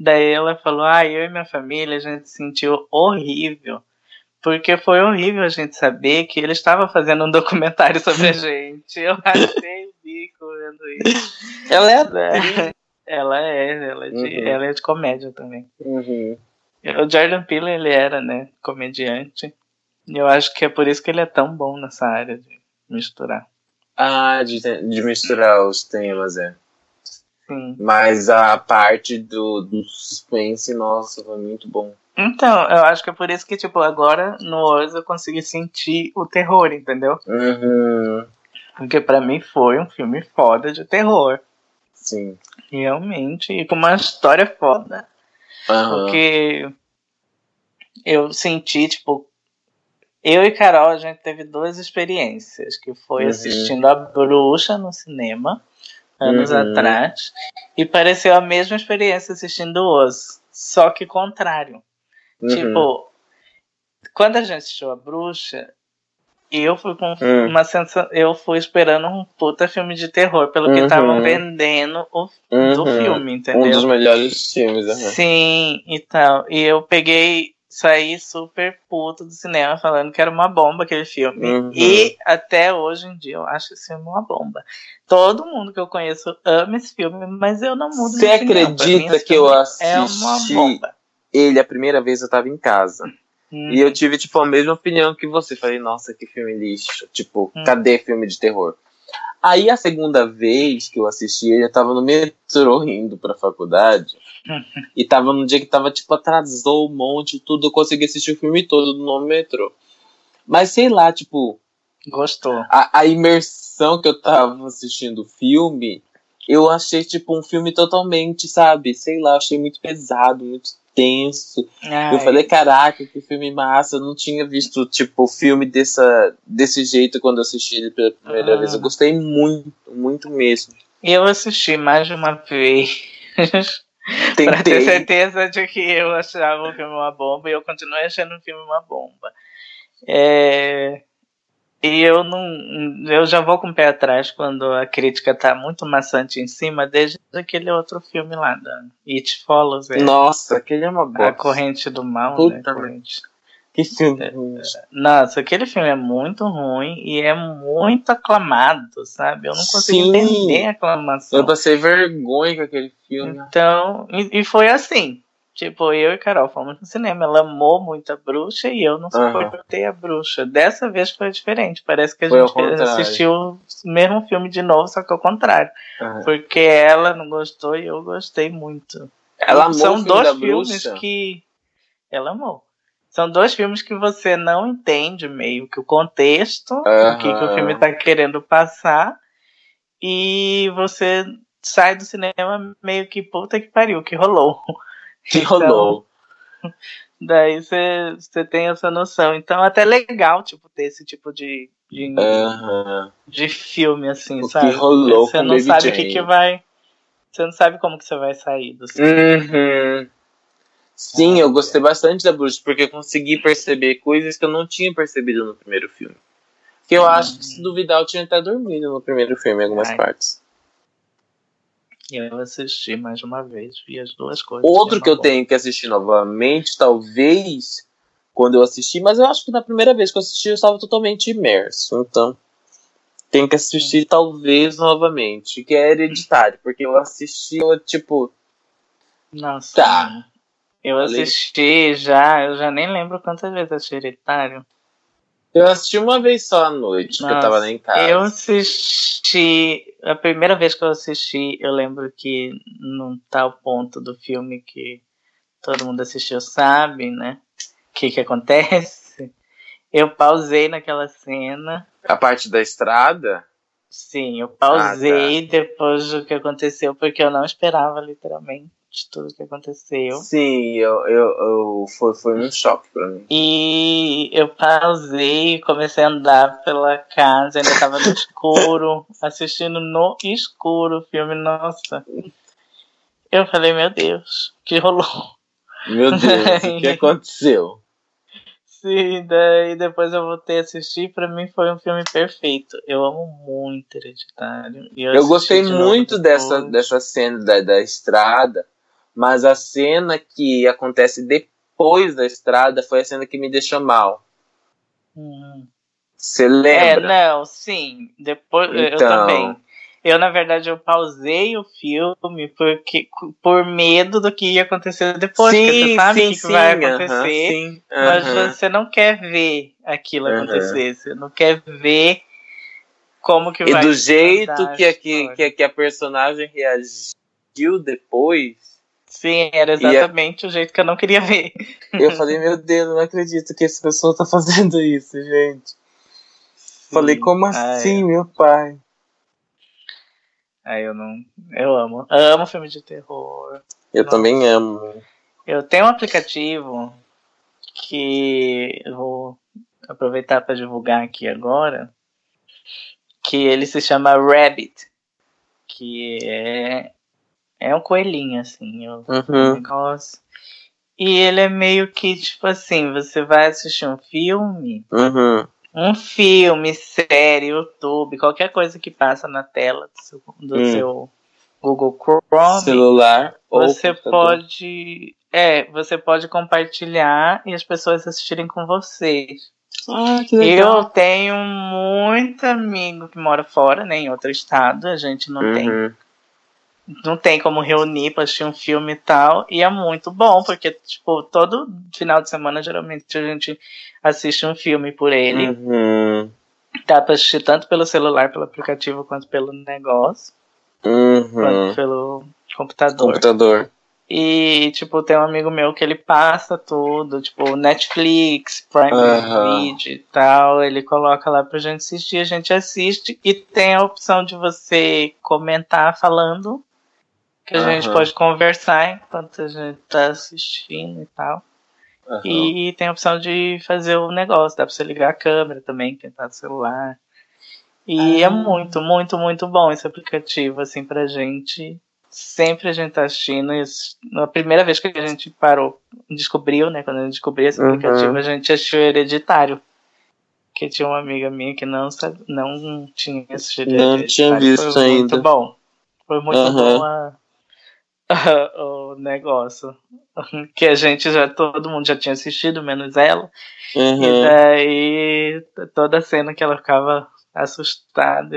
Daí ela falou, ah, eu e minha família, a gente se sentiu horrível. Porque foi horrível a gente saber que ele estava fazendo um documentário sobre a gente. Eu achei o bico vendo isso. Ela é né? Ela é, ela é, de, Uhum. ela é de comédia também. Uhum. O Jordan Peele, ele era, né, comediante. E eu acho que é por isso que ele é tão bom nessa área de misturar. Ah, de, de misturar os temas, é. Sim. Mas a parte do, do suspense, nossa, foi muito bom. Então, eu acho que é por isso que, tipo, agora no Oz eu consegui sentir o terror, entendeu? Uhum. Porque pra mim foi um filme foda de terror. Sim. Realmente. E com uma história foda. Aham. Porque eu senti, tipo, eu e Carol, a gente teve duas experiências, que foi Uhum. assistindo A Bruxa no cinema, anos Uhum. atrás, e pareceu a mesma experiência assistindo Oz, só que contrário. Uhum. Tipo, quando a gente assistiu A Bruxa, eu fui com Hum. uma sensação, eu fui esperando um puta filme de terror, pelo que Uhum. estavam vendendo o, do Uhum. filme, entendeu? Um dos melhores filmes, aham. Sim, e tal. E eu peguei, saí super puto do cinema falando que era uma bomba aquele filme. Uhum. E até hoje em dia eu acho esse filme uma bomba. Todo mundo que eu conheço ama esse filme, mas eu não mudo Você acredita que eu assisti É uma bomba. Ele a primeira vez eu tava em casa. Hum. E eu tive, tipo, a mesma opinião que você. Falei, nossa, que filme lixo. Tipo, Hum. cadê filme de terror? Aí a segunda vez que eu assisti, ele tava no metrô indo pra faculdade. e tava no dia que tava, tipo, atrasou um monte, tudo. Eu consegui assistir o filme todo no metrô. Mas sei lá, tipo, Gostou. a, a imersão que eu tava assistindo o filme, eu achei, tipo, um filme totalmente, sabe? Sei lá, achei muito pesado, muito tenso. Eu Ai, falei, caraca, que filme massa. Eu não tinha visto, tipo, filme dessa, desse jeito quando eu assisti ele pela primeira Ah. vez. Eu gostei muito, muito mesmo. eu assisti mais de uma vez. pra ter certeza de que eu achava o filme uma bomba e eu continuo achando o filme uma bomba. É, E eu não. Eu já vou com o pé atrás quando a crítica tá muito maçante em cima, desde aquele outro filme lá, da It Follows, é, Nossa, aquele é uma A bosta. Corrente do Mal, Puta né? Corrente. Que filme. É, ruim. Nossa, aquele filme é muito ruim e é muito aclamado, sabe? Eu não consigo Sim. entender a aclamação. Eu passei vergonha com aquele filme. Então, e, e foi assim. Tipo, eu e Carol fomos no cinema. Ela amou muito a bruxa e eu não suportei a bruxa. Dessa vez foi diferente. Parece que a Foi gente assistiu o mesmo filme de novo, só que ao contrário. Aham. Porque ela não gostou e eu gostei muito. Ela amou São dois filmes bruxa? que. Ela amou. São dois filmes que você não entende meio que o contexto, o que, que o filme tá querendo passar, e você sai do cinema meio que puta que pariu, que rolou. Que Então, rolou. Daí você tem essa noção. Então é até legal, tipo, ter esse tipo de, de, de filme, assim, O que sabe? rolou você não Baby sabe o que, que vai. Você não sabe como que você vai sair do. Uhum. Sim, Ah, eu gostei bastante da bruxa, porque eu consegui perceber coisas que eu não tinha percebido no primeiro filme. Que eu acho que se duvidar eu tinha até dormido no primeiro filme em algumas Ai. partes. Eu assisti mais uma vez, vi as duas coisas. Outro que eu tenho que assistir novamente, talvez, quando eu assisti, mas eu acho que na primeira vez que eu assisti eu estava totalmente imerso. Então, tenho que assistir talvez novamente, que é hereditário, porque eu assisti, eu, tipo, Nossa. Tá. Eu assisti já, eu já nem lembro quantas vezes assisti Hereditário. Eu assisti uma vez só à noite, que eu tava lá em casa. Eu assisti. A primeira vez que eu assisti, eu lembro que num tal ponto do filme que todo mundo assistiu sabe, né? O que que acontece? Eu pausei naquela cena. A parte da estrada? Sim, eu pausei ah, tá. depois do que aconteceu, porque eu não esperava, literalmente, tudo que aconteceu. Sim, eu, eu, eu foi, foi um choque pra mim. E eu pausei, comecei a andar pela casa, ainda tava no escuro, assistindo no escuro o filme, nossa. Eu falei, meu Deus, o que rolou? Meu Deus, o que aconteceu? Sim, daí depois eu voltei a assistir. Pra mim foi um filme perfeito. Eu amo muito Hereditário. Eu, eu gostei de muito dessa, dessa cena da, da estrada, mas a cena que acontece depois da estrada foi a cena que me deixou mal. Você hum. lembra? É, não, sim. Depois então, eu também. Eu, na verdade, eu pausei o filme porque, por medo do que ia acontecer depois. Sim, porque você sabe o que, sim, vai acontecer. Uh -huh, sim, uh -huh. Mas você não quer ver aquilo uh -huh. acontecer. Você não quer ver como que e vai E do jeito que a, que, que a personagem reagiu depois. Sim, era exatamente a... o jeito que eu não queria ver. Eu falei, meu Deus, não acredito que essa pessoa tá fazendo isso, gente. Sim. Falei, como assim, Ai. meu pai? Aí eu não. Eu amo. Amo filme de terror. Eu Nossa. também amo. Eu tenho um aplicativo que eu vou aproveitar para divulgar aqui agora. Que ele se chama Rabbit. Que é. É um coelhinho, assim. Eu, uhum. negócio. E ele é meio que tipo assim: você vai assistir um filme. Uhum um filme, série, YouTube, qualquer coisa que passa na tela do seu, do hum. seu Google Chrome, celular, você pode, é, você pode compartilhar e as pessoas assistirem com você. Ah, que legal. Eu tenho muito amigo que mora fora, né, em outro estado, a gente não uhum. tem não tem como reunir para assistir um filme e tal. E é muito bom, porque, tipo, todo final de semana, geralmente, a gente assiste um filme por ele. Uhum. Dá pra assistir tanto pelo celular, pelo aplicativo, quanto pelo negócio. Uhum. Quanto pelo computador. Computador. E, tipo, tem um amigo meu que ele passa tudo, tipo, Netflix, Prime uhum. Video e tal. Ele coloca lá pra gente assistir, a gente assiste. E tem a opção de você comentar falando que a uhum. gente pode conversar enquanto a gente tá assistindo e tal. Uhum. E tem a opção de fazer o negócio, dá pra você ligar a câmera também, quem tá no celular. E é muito, muito, muito bom esse aplicativo, assim, pra gente. Sempre a gente tá assistindo. Isso, na primeira vez que a gente parou, descobriu, né? Quando a gente descobriu esse aplicativo, uhum. a gente achou hereditário. Que tinha uma amiga minha que não, sabe, não tinha assistido. Não tinha visto Foi ainda. Muito bom. Foi muito uhum. bom a, o negócio. Que a gente já, todo mundo já tinha assistido, menos ela. Uhum. E daí, toda a cena que ela ficava assustada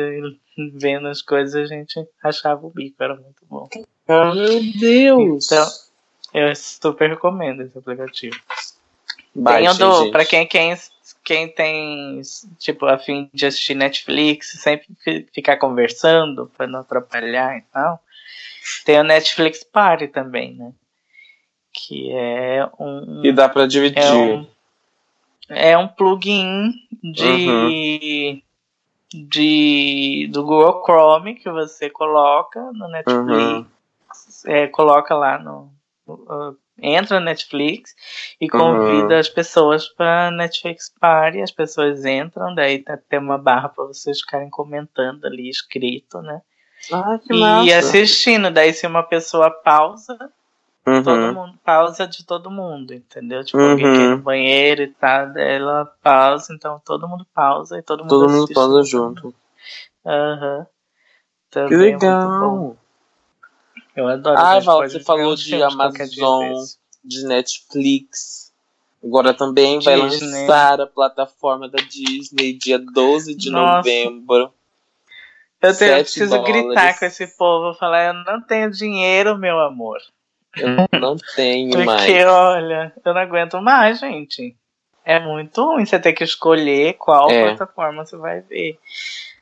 vendo as coisas, a gente achava o bico, era muito bom. Oh, meu Deus! Então, eu super recomendo esse aplicativo. Baixem, tem do, pra quem, quem, quem tem, tipo, a fim de assistir Netflix, sempre ficar conversando pra não atrapalhar e tal. Tem o Netflix Party também, né? Que é um. E dá pra dividir. É um, é um plugin de. Uhum. De, do Google Chrome que você coloca no Netflix, uhum. é, coloca lá no, uh, entra na Netflix e convida uhum. as pessoas para Netflix Party. As pessoas entram, daí tem uma barra para vocês ficarem comentando ali escrito, né? Ah, que massa. E assistindo, daí se uma pessoa pausa, uhum. todo mundo pausa de todo mundo, entendeu? Tipo, uhum. alguém quer ir no banheiro e tal, ela pausa, então todo mundo pausa e todo mundo Todo mundo pausa junto. Aham. Uhum. Que é legal. Eu adoro. Ah, Val, você falou de Amazon, de Netflix. Agora também Disney. vai lançar a plataforma da Disney dia 12 de Nossa. novembro. Eu, tenho, eu preciso dólares. gritar com esse povo, falar, eu não tenho dinheiro, meu amor. Eu não tenho Porque, mais. Porque, olha, eu não aguento mais, gente. É muito ruim você ter que escolher qual é. plataforma você vai ver.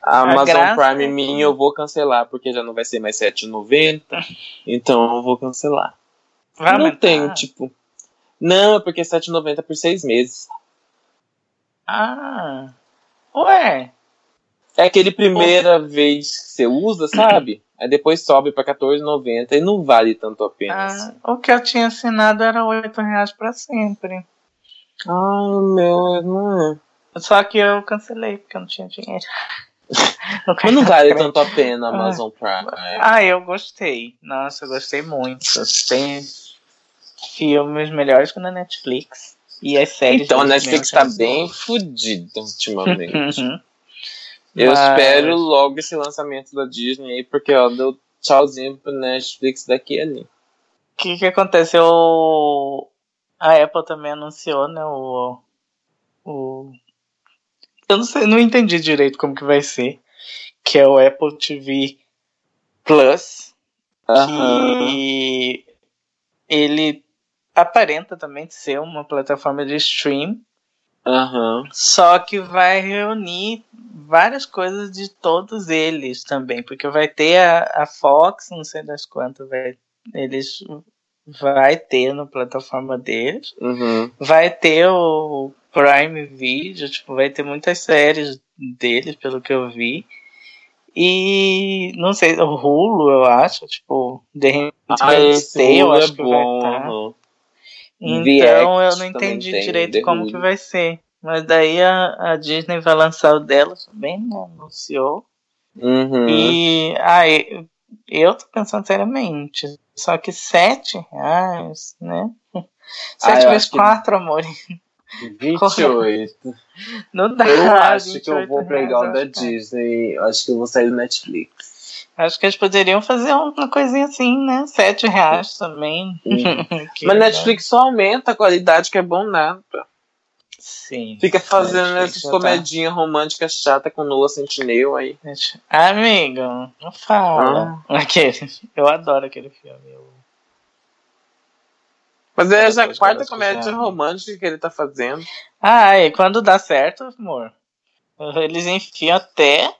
A Amazon graça... Prime minha eu vou cancelar, porque já não vai ser mais R$7,90. então eu vou cancelar. Vai não aumentar? tenho, tipo. Não, é porque é R$7,90 por seis meses. Ah. Ué. É aquele primeira vez que você usa, sabe? Aí depois sobe pra R$14,90 e não vale tanto a pena. Ah, o que eu tinha assinado era R$ reais pra sempre. Ah, meu, não é. Só que eu cancelei porque eu não tinha dinheiro. Mas não vale tanto a pena a Amazon Prime. Ah, eu gostei. Nossa, eu gostei muito. Tem filmes melhores que na Netflix. E as séries. Então a Netflix tá bem fodida ultimamente. eu Mas... espero logo esse lançamento da Disney aí, porque ó, deu tchauzinho pro Netflix daqui e ali. O que que aconteceu? A Apple também anunciou, né, o, o eu não sei, não entendi direito como que vai ser, que é o Apple TV Plus, uhum. que ele aparenta também ser uma plataforma de stream, uhum. só que vai reunir várias coisas de todos eles também, porque vai ter a, a Fox, não sei das quantas, vai, eles vai ter na plataforma deles, uhum. vai ter o Prime Video, tipo, vai ter muitas séries deles, pelo que eu vi. E não sei, o Hulu, eu acho, tipo, de repente ah, eu é acho que bom. vai estar. Então eu não entendi direito como que vai ser. Mas daí a, a, Disney vai lançar o dela também, né? Anunciou. Uhum. E aí, eu tô pensando seriamente. Só que sete reais, né? Sete ah, vezes quatro, que... amor. 28. Não dá. Eu acho que eu vou pegar o da Disney. Acho que eu vou sair do Netflix. Acho que eles poderiam fazer uma coisinha assim, né? Sete reais também. Mas Netflix só aumenta a qualidade, que é bom nada. Sim. Fica fazendo essas tá. comedinhas tá. românticas chata com Noah Sentinel aí. Amigo, não fala. Ah. Aquele. Eu adoro aquele filme. Eu mas é já a quarta comédia romântica que ele tá fazendo. Ah, e quando dá certo, amor? Eles enfiam até.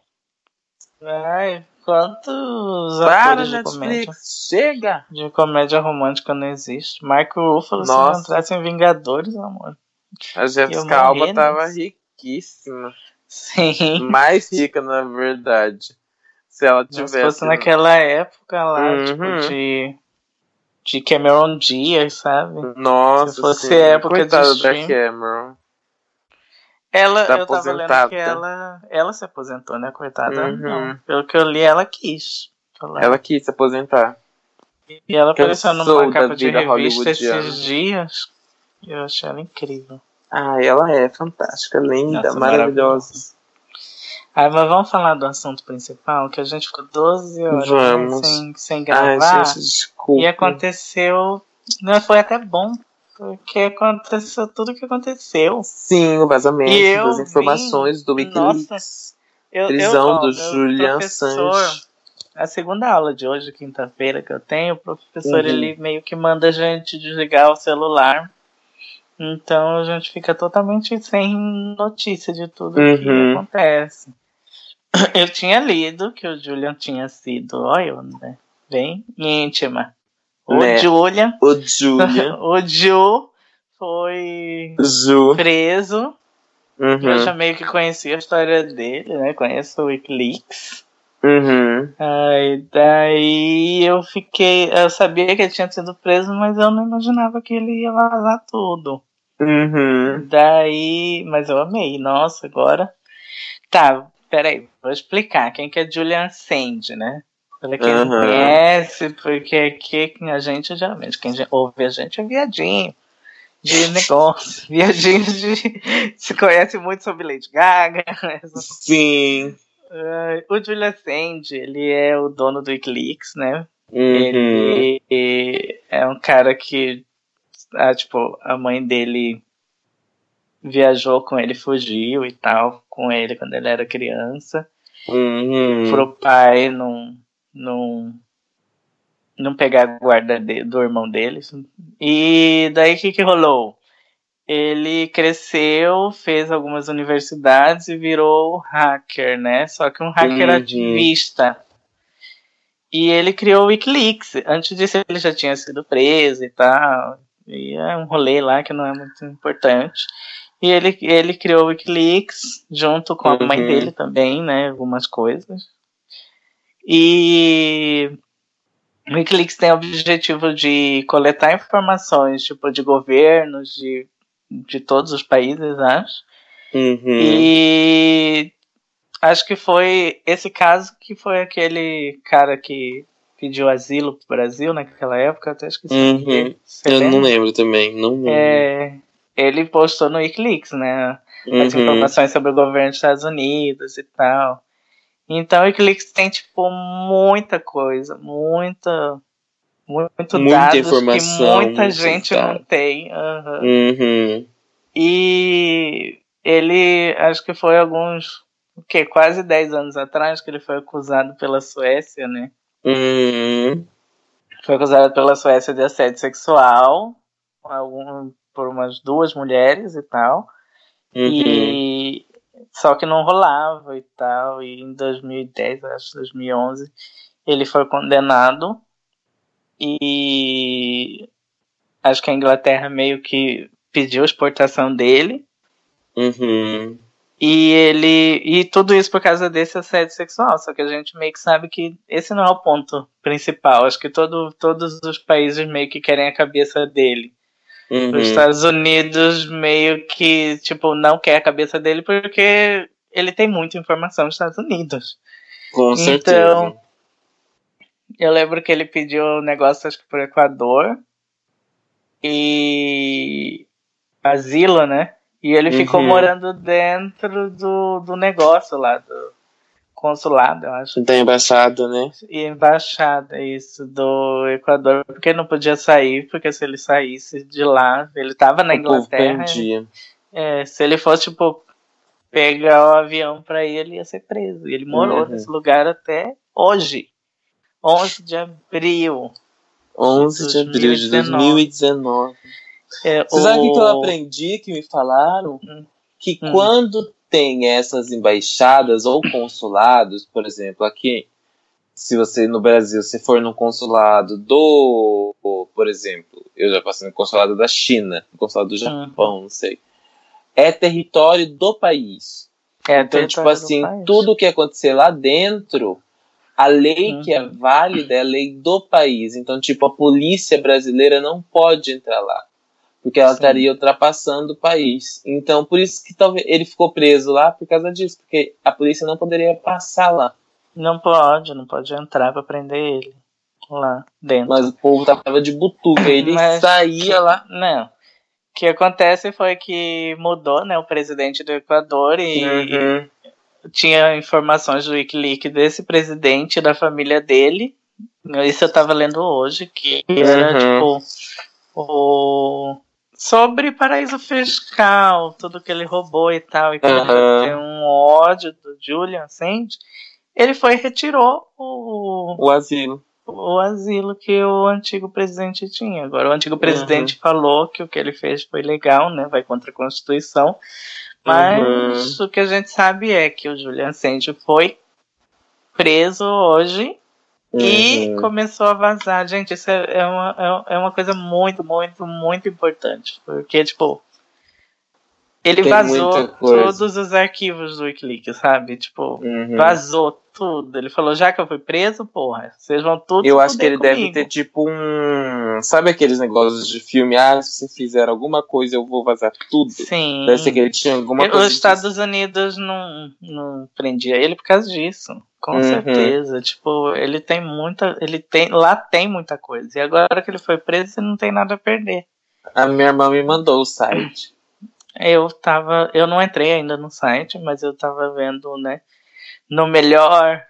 Ai, quantos Para, de Netflix, comédia? Chega! De comédia romântica não existe. Marco Ruffalo se não entrasse em Vingadores, amor. A Jessica Alba tava riquíssima. Sim. Mais rica, na verdade. Se ela tivesse. Se fosse naquela época lá, uhum. tipo, de de Cameron Diaz, sabe? Nossa, se fosse sim. época Coitada de da Cameron. Ela, tá eu tava lendo que ela, ela se aposentou, né, coitada? Uhum. Não, pelo que eu li, ela quis. Ela quis se aposentar. E ela apareceu numa capa de revista esses dias. Eu achei ela incrível. Ah, ela é fantástica, linda, Nossa, maravilhosa. Ah, mas vamos falar do assunto principal, que a gente ficou 12 horas né, sem, sem gravar. Ai, gente, desculpa. E aconteceu. Não, foi até bom. Porque aconteceu tudo o que aconteceu. Sim, o vazamento das informações do Wikileaks. Eu, prisão eu, do Julian Assange. A segunda aula de hoje, quinta-feira, que eu tenho, o professor uhum. ele meio que manda a gente desligar o celular. Então a gente fica totalmente sem notícia de tudo uhum. que acontece. Eu tinha lido que o Julian tinha sido, olha, né, bem íntima. O né? Julian. O Julian. o Ju foi Ju. preso. Uhum. Eu já meio que conhecia a história dele, né? Conheço o Wikileaks. Uhum. Aí, daí eu fiquei. Eu sabia que ele tinha sido preso, mas eu não imaginava que ele ia vazar tudo. Uhum. Daí. Mas eu amei. Nossa, agora. Tá, peraí, vou explicar. Quem que é Julian Sand, né? Para quem uhum. não conhece, porque aqui a gente geralmente, quem ouve a gente é viadinho de negócio, viadinho de. se conhece muito sobre Lady Gaga. Sim. Uh, o Julian Sand, ele é o dono do Wikileaks, né? Uhum. Ele é um cara que, ah, tipo, a mãe dele viajou com ele, fugiu e tal, com ele quando ele era criança. Uhum. Pro pai não, não, não pegar a guarda de, do irmão dele. E daí o que, que rolou? Ele cresceu, fez algumas universidades e virou hacker, né? Só que um hacker uhum. ativista. E ele criou o Wikileaks. Antes disso, ele já tinha sido preso e tal. E é um rolê lá que não é muito importante. E ele, ele criou o Wikileaks junto com a mãe Uhum. dele também, né? Algumas coisas. E o Wikileaks tem o objetivo de coletar informações, tipo, de governos, de, de todos os países, acho. Uhum. E acho que foi esse caso que foi aquele cara que pediu asilo pro Brasil naquela época, até esqueci. Uhum. Eu não lembra? lembro também, não lembro. É, ele postou no Wikileaks, né? As Uhum. informações sobre o governo dos Estados Unidos e tal. Então o Wikileaks tem, tipo, muita coisa, muita. Muito Muita dados informação, que muita gente não dados. tem. aham. Uhum. E ele, acho que foi alguns, o quê? Quase 10 anos atrás que ele foi acusado pela Suécia, né? Uhum. Foi acusado pela Suécia de assédio sexual, algum, por umas duas mulheres e tal. Uhum. E só que não rolava e tal. E em 2010, acho 2011, ele foi condenado. E acho que a Inglaterra meio que pediu a exportação dele. Uhum. E ele. E tudo isso por causa desse assédio sexual. Só que a gente meio que sabe que esse não é o ponto principal. Acho que todo, todos os países meio que querem a cabeça dele. Uhum. Os Estados Unidos meio que, tipo, não quer a cabeça dele porque ele tem muita informação nos Estados Unidos. Com certeza. Então, eu lembro que ele pediu um negócio, acho que pro Equador. E. Asilo, né? E ele ficou Uhum. morando dentro do, do negócio lá, do consulado, eu acho. Da embaixada, né? E embaixada, isso, do Equador, porque não podia sair, porque se ele saísse de lá, ele tava na o povo Inglaterra. perdia. É, se ele fosse, tipo, pegar o avião pra ir, ele ia ser preso. E ele morou Uhum. nesse lugar até hoje. 11 de abril. 11 de abril de 2019. É, Você sabe o que eu aprendi que me falaram? Hum. Que Hum. quando tem essas embaixadas ou consulados, por exemplo, aqui, se você no Brasil, se for no consulado do, por exemplo, eu já passei no consulado da China, no consulado do Japão, não sei. É território do país. É, Então, tipo assim, país. tudo que acontecer lá dentro, a lei Uhum. que é válida é a lei do país. Então, tipo, a polícia brasileira não pode entrar lá. Porque ela Sim. estaria ultrapassando o país. Então, por isso que talvez ele ficou preso lá por causa disso. Porque a polícia não poderia passar lá. Não pode, não pode entrar pra prender ele lá dentro. Mas o povo tava de butuca. Ele Mas- saía lá. Não. O que acontece foi que mudou, né, o presidente do Equador e, Uhum. tinha informações do Wikileaks desse presidente e da família dele. Isso eu tava lendo hoje, que era Uhum. tipo o sobre paraíso fiscal, tudo que ele roubou e tal, e que ele Uhum. tem um ódio do Julian Assange. Ele foi e retirou o, O asilo. o asilo que o antigo presidente tinha. Agora, o antigo presidente Uhum. falou que o que ele fez foi legal, né? Vai contra a Constituição. Mas o que a gente sabe é que o Julian Assange foi preso hoje e Uhum. começou a vazar. Gente, isso é, é uma, é, é uma coisa muito, muito, muito importante. Porque, tipo, ele Tem vazou todos os arquivos do Wikileaks, sabe? Tipo, Uhum. vazou tudo. Ele falou, já que eu fui preso, porra, vocês vão tudo Eu acho que ele deve comigo." ter tipo um. Sabe aqueles negócios de filme? Ah, se fizer alguma coisa eu vou vazar tudo. Sim. Deve ser que ele tinha alguma Os coisa. Estados Unidos não, não prendia ele por causa disso. Com Uhum. certeza. Tipo, ele tem muita. Ele tem. Lá tem muita coisa. E agora que ele foi preso, ele não tem nada a perder. A minha irmã me mandou o site. Eu tava. Eu não entrei ainda no site, mas eu tava vendo, né? No melhor.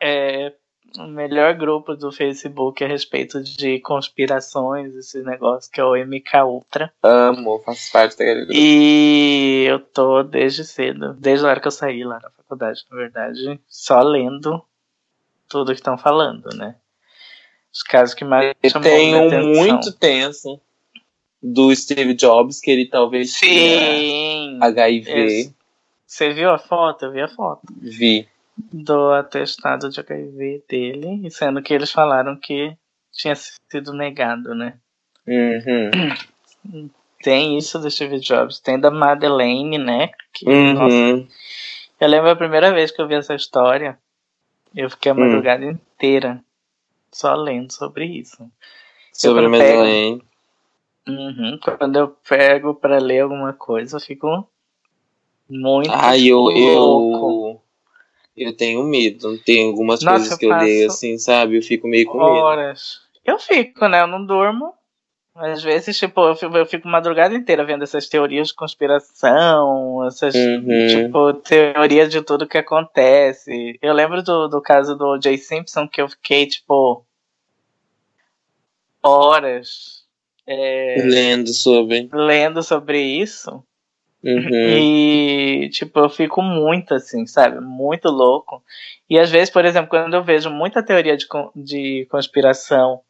É, o melhor grupo do Facebook a respeito de conspirações, esse negócio que é o MK Ultra. Amo, faço parte daquele grupo. E eu tô desde cedo, desde a hora que eu saí lá na faculdade, na verdade, só lendo tudo que estão falando, né? Os casos que mais E chamou tem um atenção. muito tenso do Steve Jobs, que ele talvez tenha Sim! HIV. Esse. Você viu a foto? Eu vi a foto Vi. Do atestado de HIV dele, e sendo que eles falaram que tinha sido negado, né? Uhum. tem isso do Steve Jobs, tem da Madeleine, né? Que, Uhum. nossa, eu lembro a primeira vez que eu vi essa história, eu fiquei a Hum. madrugada inteira só lendo sobre isso. Sobre a Madeleine. Uhum, Quando eu pego pra ler alguma coisa, eu fico muito eu, louco. eu, eu tenho medo. Tem algumas Nossa, coisas eu que eu leio passo assim, sabe? Eu fico meio com medo. Horas. Eu fico, né? Eu não durmo. Às vezes, tipo, eu fico, eu fico madrugada inteira vendo essas teorias de conspiração, essas, Uhum. tipo, teorias de tudo que acontece. Eu lembro do, do caso do O.J. Simpson, que eu fiquei, tipo, horas é, Lendo sobre. lendo sobre isso. Uhum. E, tipo, eu fico muito assim, sabe? Muito louco. E às vezes, por exemplo, quando eu vejo muita teoria de, de conspiração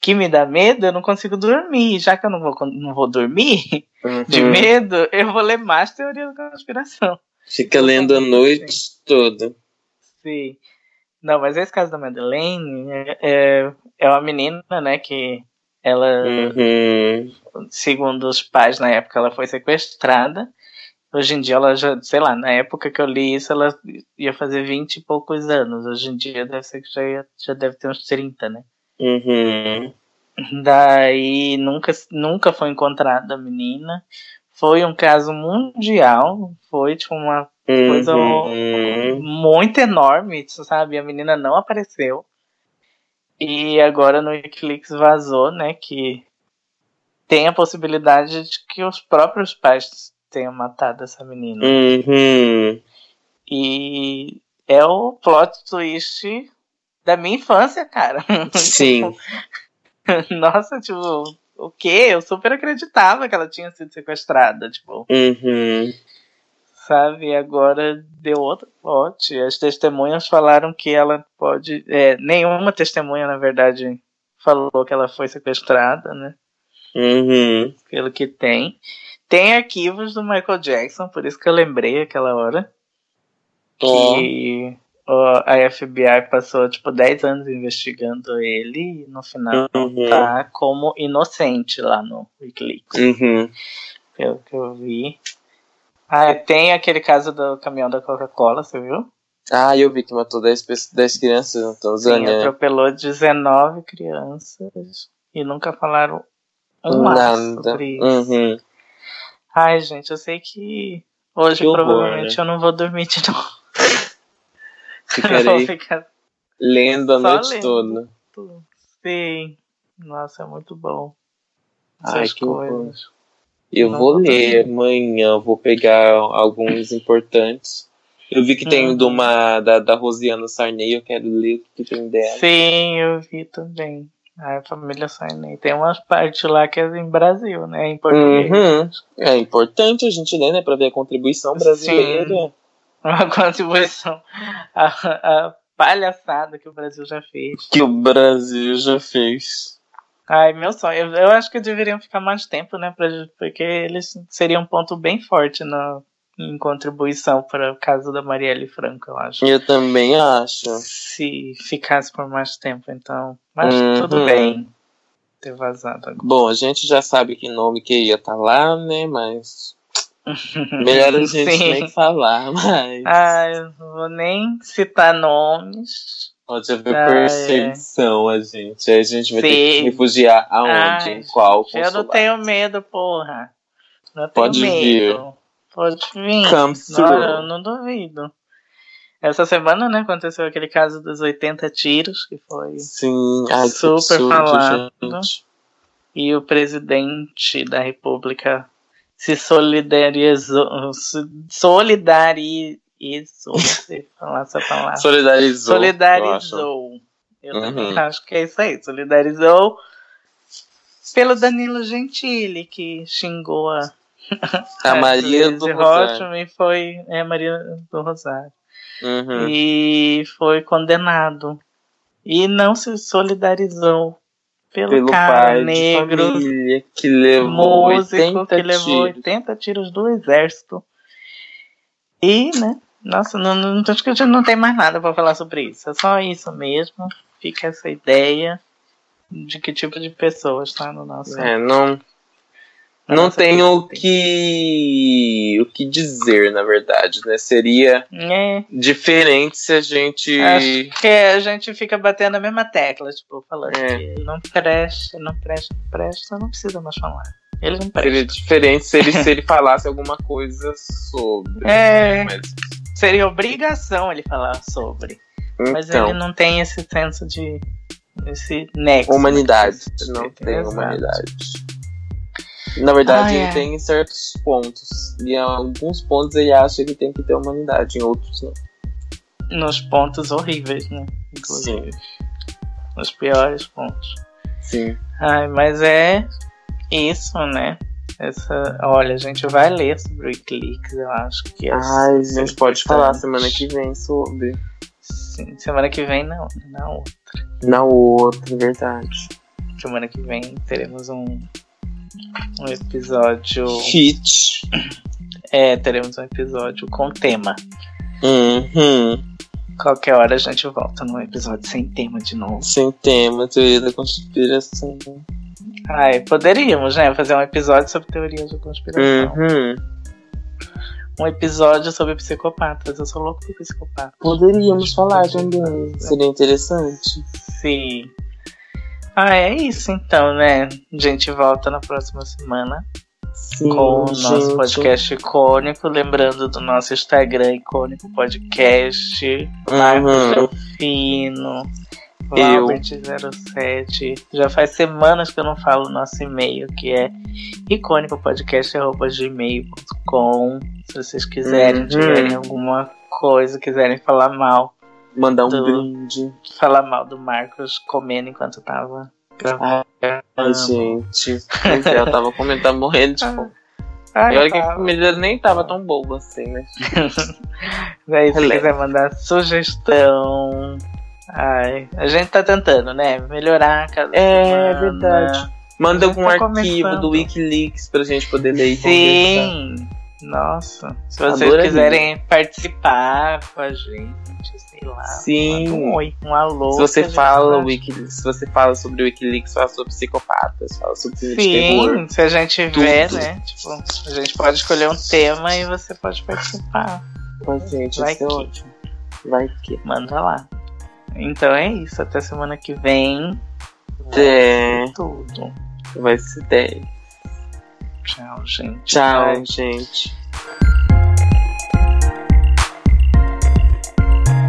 que me dá medo, eu não consigo dormir. Já que eu não vou, não vou dormir de Uhum. medo, eu vou ler mais teoria da conspiração. Fica lendo a noite toda. Sim. Não, mas esse caso da Madeleine é, é, é uma menina, né, que ela Uhum. segundo os pais na época, ela foi sequestrada. Hoje em dia ela já, sei lá, na época que eu li isso, ela ia fazer 20 e poucos anos. Hoje em dia deve ser que já, ia- já deve ter uns 30, né? Uhum. Daí nunca, nunca foi encontrada a menina. Foi um caso mundial, foi tipo uma coisa Uhum. muito enorme, sabe? A menina não apareceu. E agora no Wikileaks vazou, né, que tem a possibilidade de que os próprios pais tenham matado essa menina. Uhum. E é o plot twist da minha infância, cara. Sim. Nossa, tipo, o quê? Eu super acreditava que ela tinha sido sequestrada, tipo, Uhum. Sabe? E agora deu outro plot. As testemunhas falaram que ela pode. é, nenhuma testemunha, na verdade, falou que ela foi sequestrada, né? Uhum. Pelo que tem. Tem arquivos do Michael Jackson, por isso que eu lembrei aquela hora. Ó. Que a FBI passou, tipo, 10 anos investigando ele e no final Uhum. tá como inocente lá no Wikileaks, Uhum. pelo que eu vi. Ah, tem aquele caso do caminhão da Coca-Cola, você viu? Ah, eu vi que matou 10, pessoas- 10 crianças na Sim, Tanzânia. né? atropelou 19 crianças e nunca falaram um Nada. sobre isso. Uhum. Ai, gente, eu sei que hoje Que horror, provavelmente né? eu não vou dormir de novo. Ficarei ficar lendo a Só noite lendo. toda. Sim. Nossa, é muito bom. Ai, Essas que horror. Eu vou ler amanhã, vou pegar alguns importantes. Eu vi que tem Uhum. de uma da, da Rosiana Sarney, eu quero ler o que tem dela. Sim, eu vi também. A família Sarney. Tem umas partes lá que é em Brasil, né? Em português. Uhum. É importante a gente ler, né, pra ver a contribuição brasileira. Uma contribuição. A, a palhaçada que o Brasil já fez. Que o Brasil já fez. Ai, meu sonho. Eu, eu acho que deveriam ficar mais tempo, né? Pra, porque eles seriam um ponto bem forte na, em contribuição para o caso da Marielle Franco, eu acho. Eu também acho. Se ficasse por mais tempo, então. Mas Uhum. tudo bem ter vazado agora. Bom, a gente já sabe que nome que ia estar lá, né, mas... Melhor a gente nem falar, mas... Ah, eu não vou nem citar nomes. Pode haver Ah, perseguição, a gente. Aí a gente vai ter que Sim. refugiar aonde? Ai, em qual Eu não consulado? tenho medo, porra. Não tenho Pode medo. Pode vir. Come Não, eu não duvido. Essa semana, né, aconteceu aquele caso dos 80 tiros, que foi. Sim, ai, Super absurdo, falado. gente. E o presidente da República se solidarizou. se Solidarizou. Não sei falar essa palavra. Solidarizou. eu acho. Solidarizou. Eu Uhum. acho que é isso aí. Solidarizou pelo Danilo Gentili, que xingou a, A Maria do Rosário. E foi é, Maria do Rosário. Uhum. E foi condenado. E não se solidarizou pelo, Pelo cara negro, família que levou músico, 80 que levou tiros. 80 tiros do exército. E, né? Nossa, não, não, acho que a gente não tem mais nada pra falar sobre isso. É só isso mesmo. Fica essa ideia de que tipo de pessoas tá no nosso. É, não, Não tenho o que o que dizer, na verdade, né? Seria É, diferente se a gente acho que a gente fica batendo a mesma tecla, tipo, falando É. que não presta, não presta, não presta, não precisa mais falar. Ele não presta. seria diferente se ele, se ele falasse alguma coisa sobre. É, Mas, seria obrigação ele falar sobre. Mas então, ele não tem esse senso de. esse nexo. humanidade. Não tem Exato. humanidade. Na verdade, Ai, ele ai. tem em certos pontos. E em alguns pontos ele acha que tem que ter humanidade, em outros não. Nos pontos horríveis, né? Inclusive. Nos piores pontos. Sim. Ai, mas é isso, né? Essa, olha, a gente vai ler sobre o Wikileaks, eu acho que é Ai, a gente pode falar semana que vem sobre. Sim, semana que vem não, na outra. Na outra, verdade. Semana que vem teremos um, um episódio. Hit. É, teremos um episódio com tema. Uhum. Qualquer hora a gente volta num episódio sem tema de novo. Sem tema, teoria da conspiração. Ai, poderíamos, né? Fazer um episódio sobre teorias da conspiração. Uhum. Um episódio sobre psicopatas. Eu sou louco por psicopata. Poderíamos falar também. Seria interessante. Sim. Ah, é isso então, né? A gente volta na próxima semana Sim, com o nosso gente. podcast icônico. Lembrando do nosso Instagram icônico podcast. Uhum. Marcos Fino. Eu. Valbert07. Já faz semanas que eu não falo o nosso e-mail, que é icônicopodcast.gmail.com. Se vocês quiserem, Uhum. tiverem alguma coisa, quiserem falar mal, Mandar um Do- brinde. falar mal do Marcos comendo enquanto tava gravando. Ai, gente. É, eu tava comendo, tava morrendo de fome. Ai, E olha que a comida nem tava tão boa assim, né? Daí, se Releve. quiser mandar sugestão. Ai, a gente tá tentando, né? Melhorar a cada É, semana. verdade. Manda algum tá arquivo começando. do Wikileaks pra gente poder ler e. Sim! Nossa, se vocês Adoraria. quiserem participar com a gente, sei lá. Sim. Um oi, um alô. Se você fala Wikileaks, se você fala sobre o Wikileaks, fala sobre psicopatas, fala sobre de terror. Sim, se a gente Tudo. vê, né? Tipo, a gente pode escolher um tema e você pode participar. Mas, gente, Vai isso é que- ótimo. Vai que. Manda lá. Então é isso. Até semana que vem. É, Tudo. vai ser 10. Tchau, gente. Tchau, Bye. gente.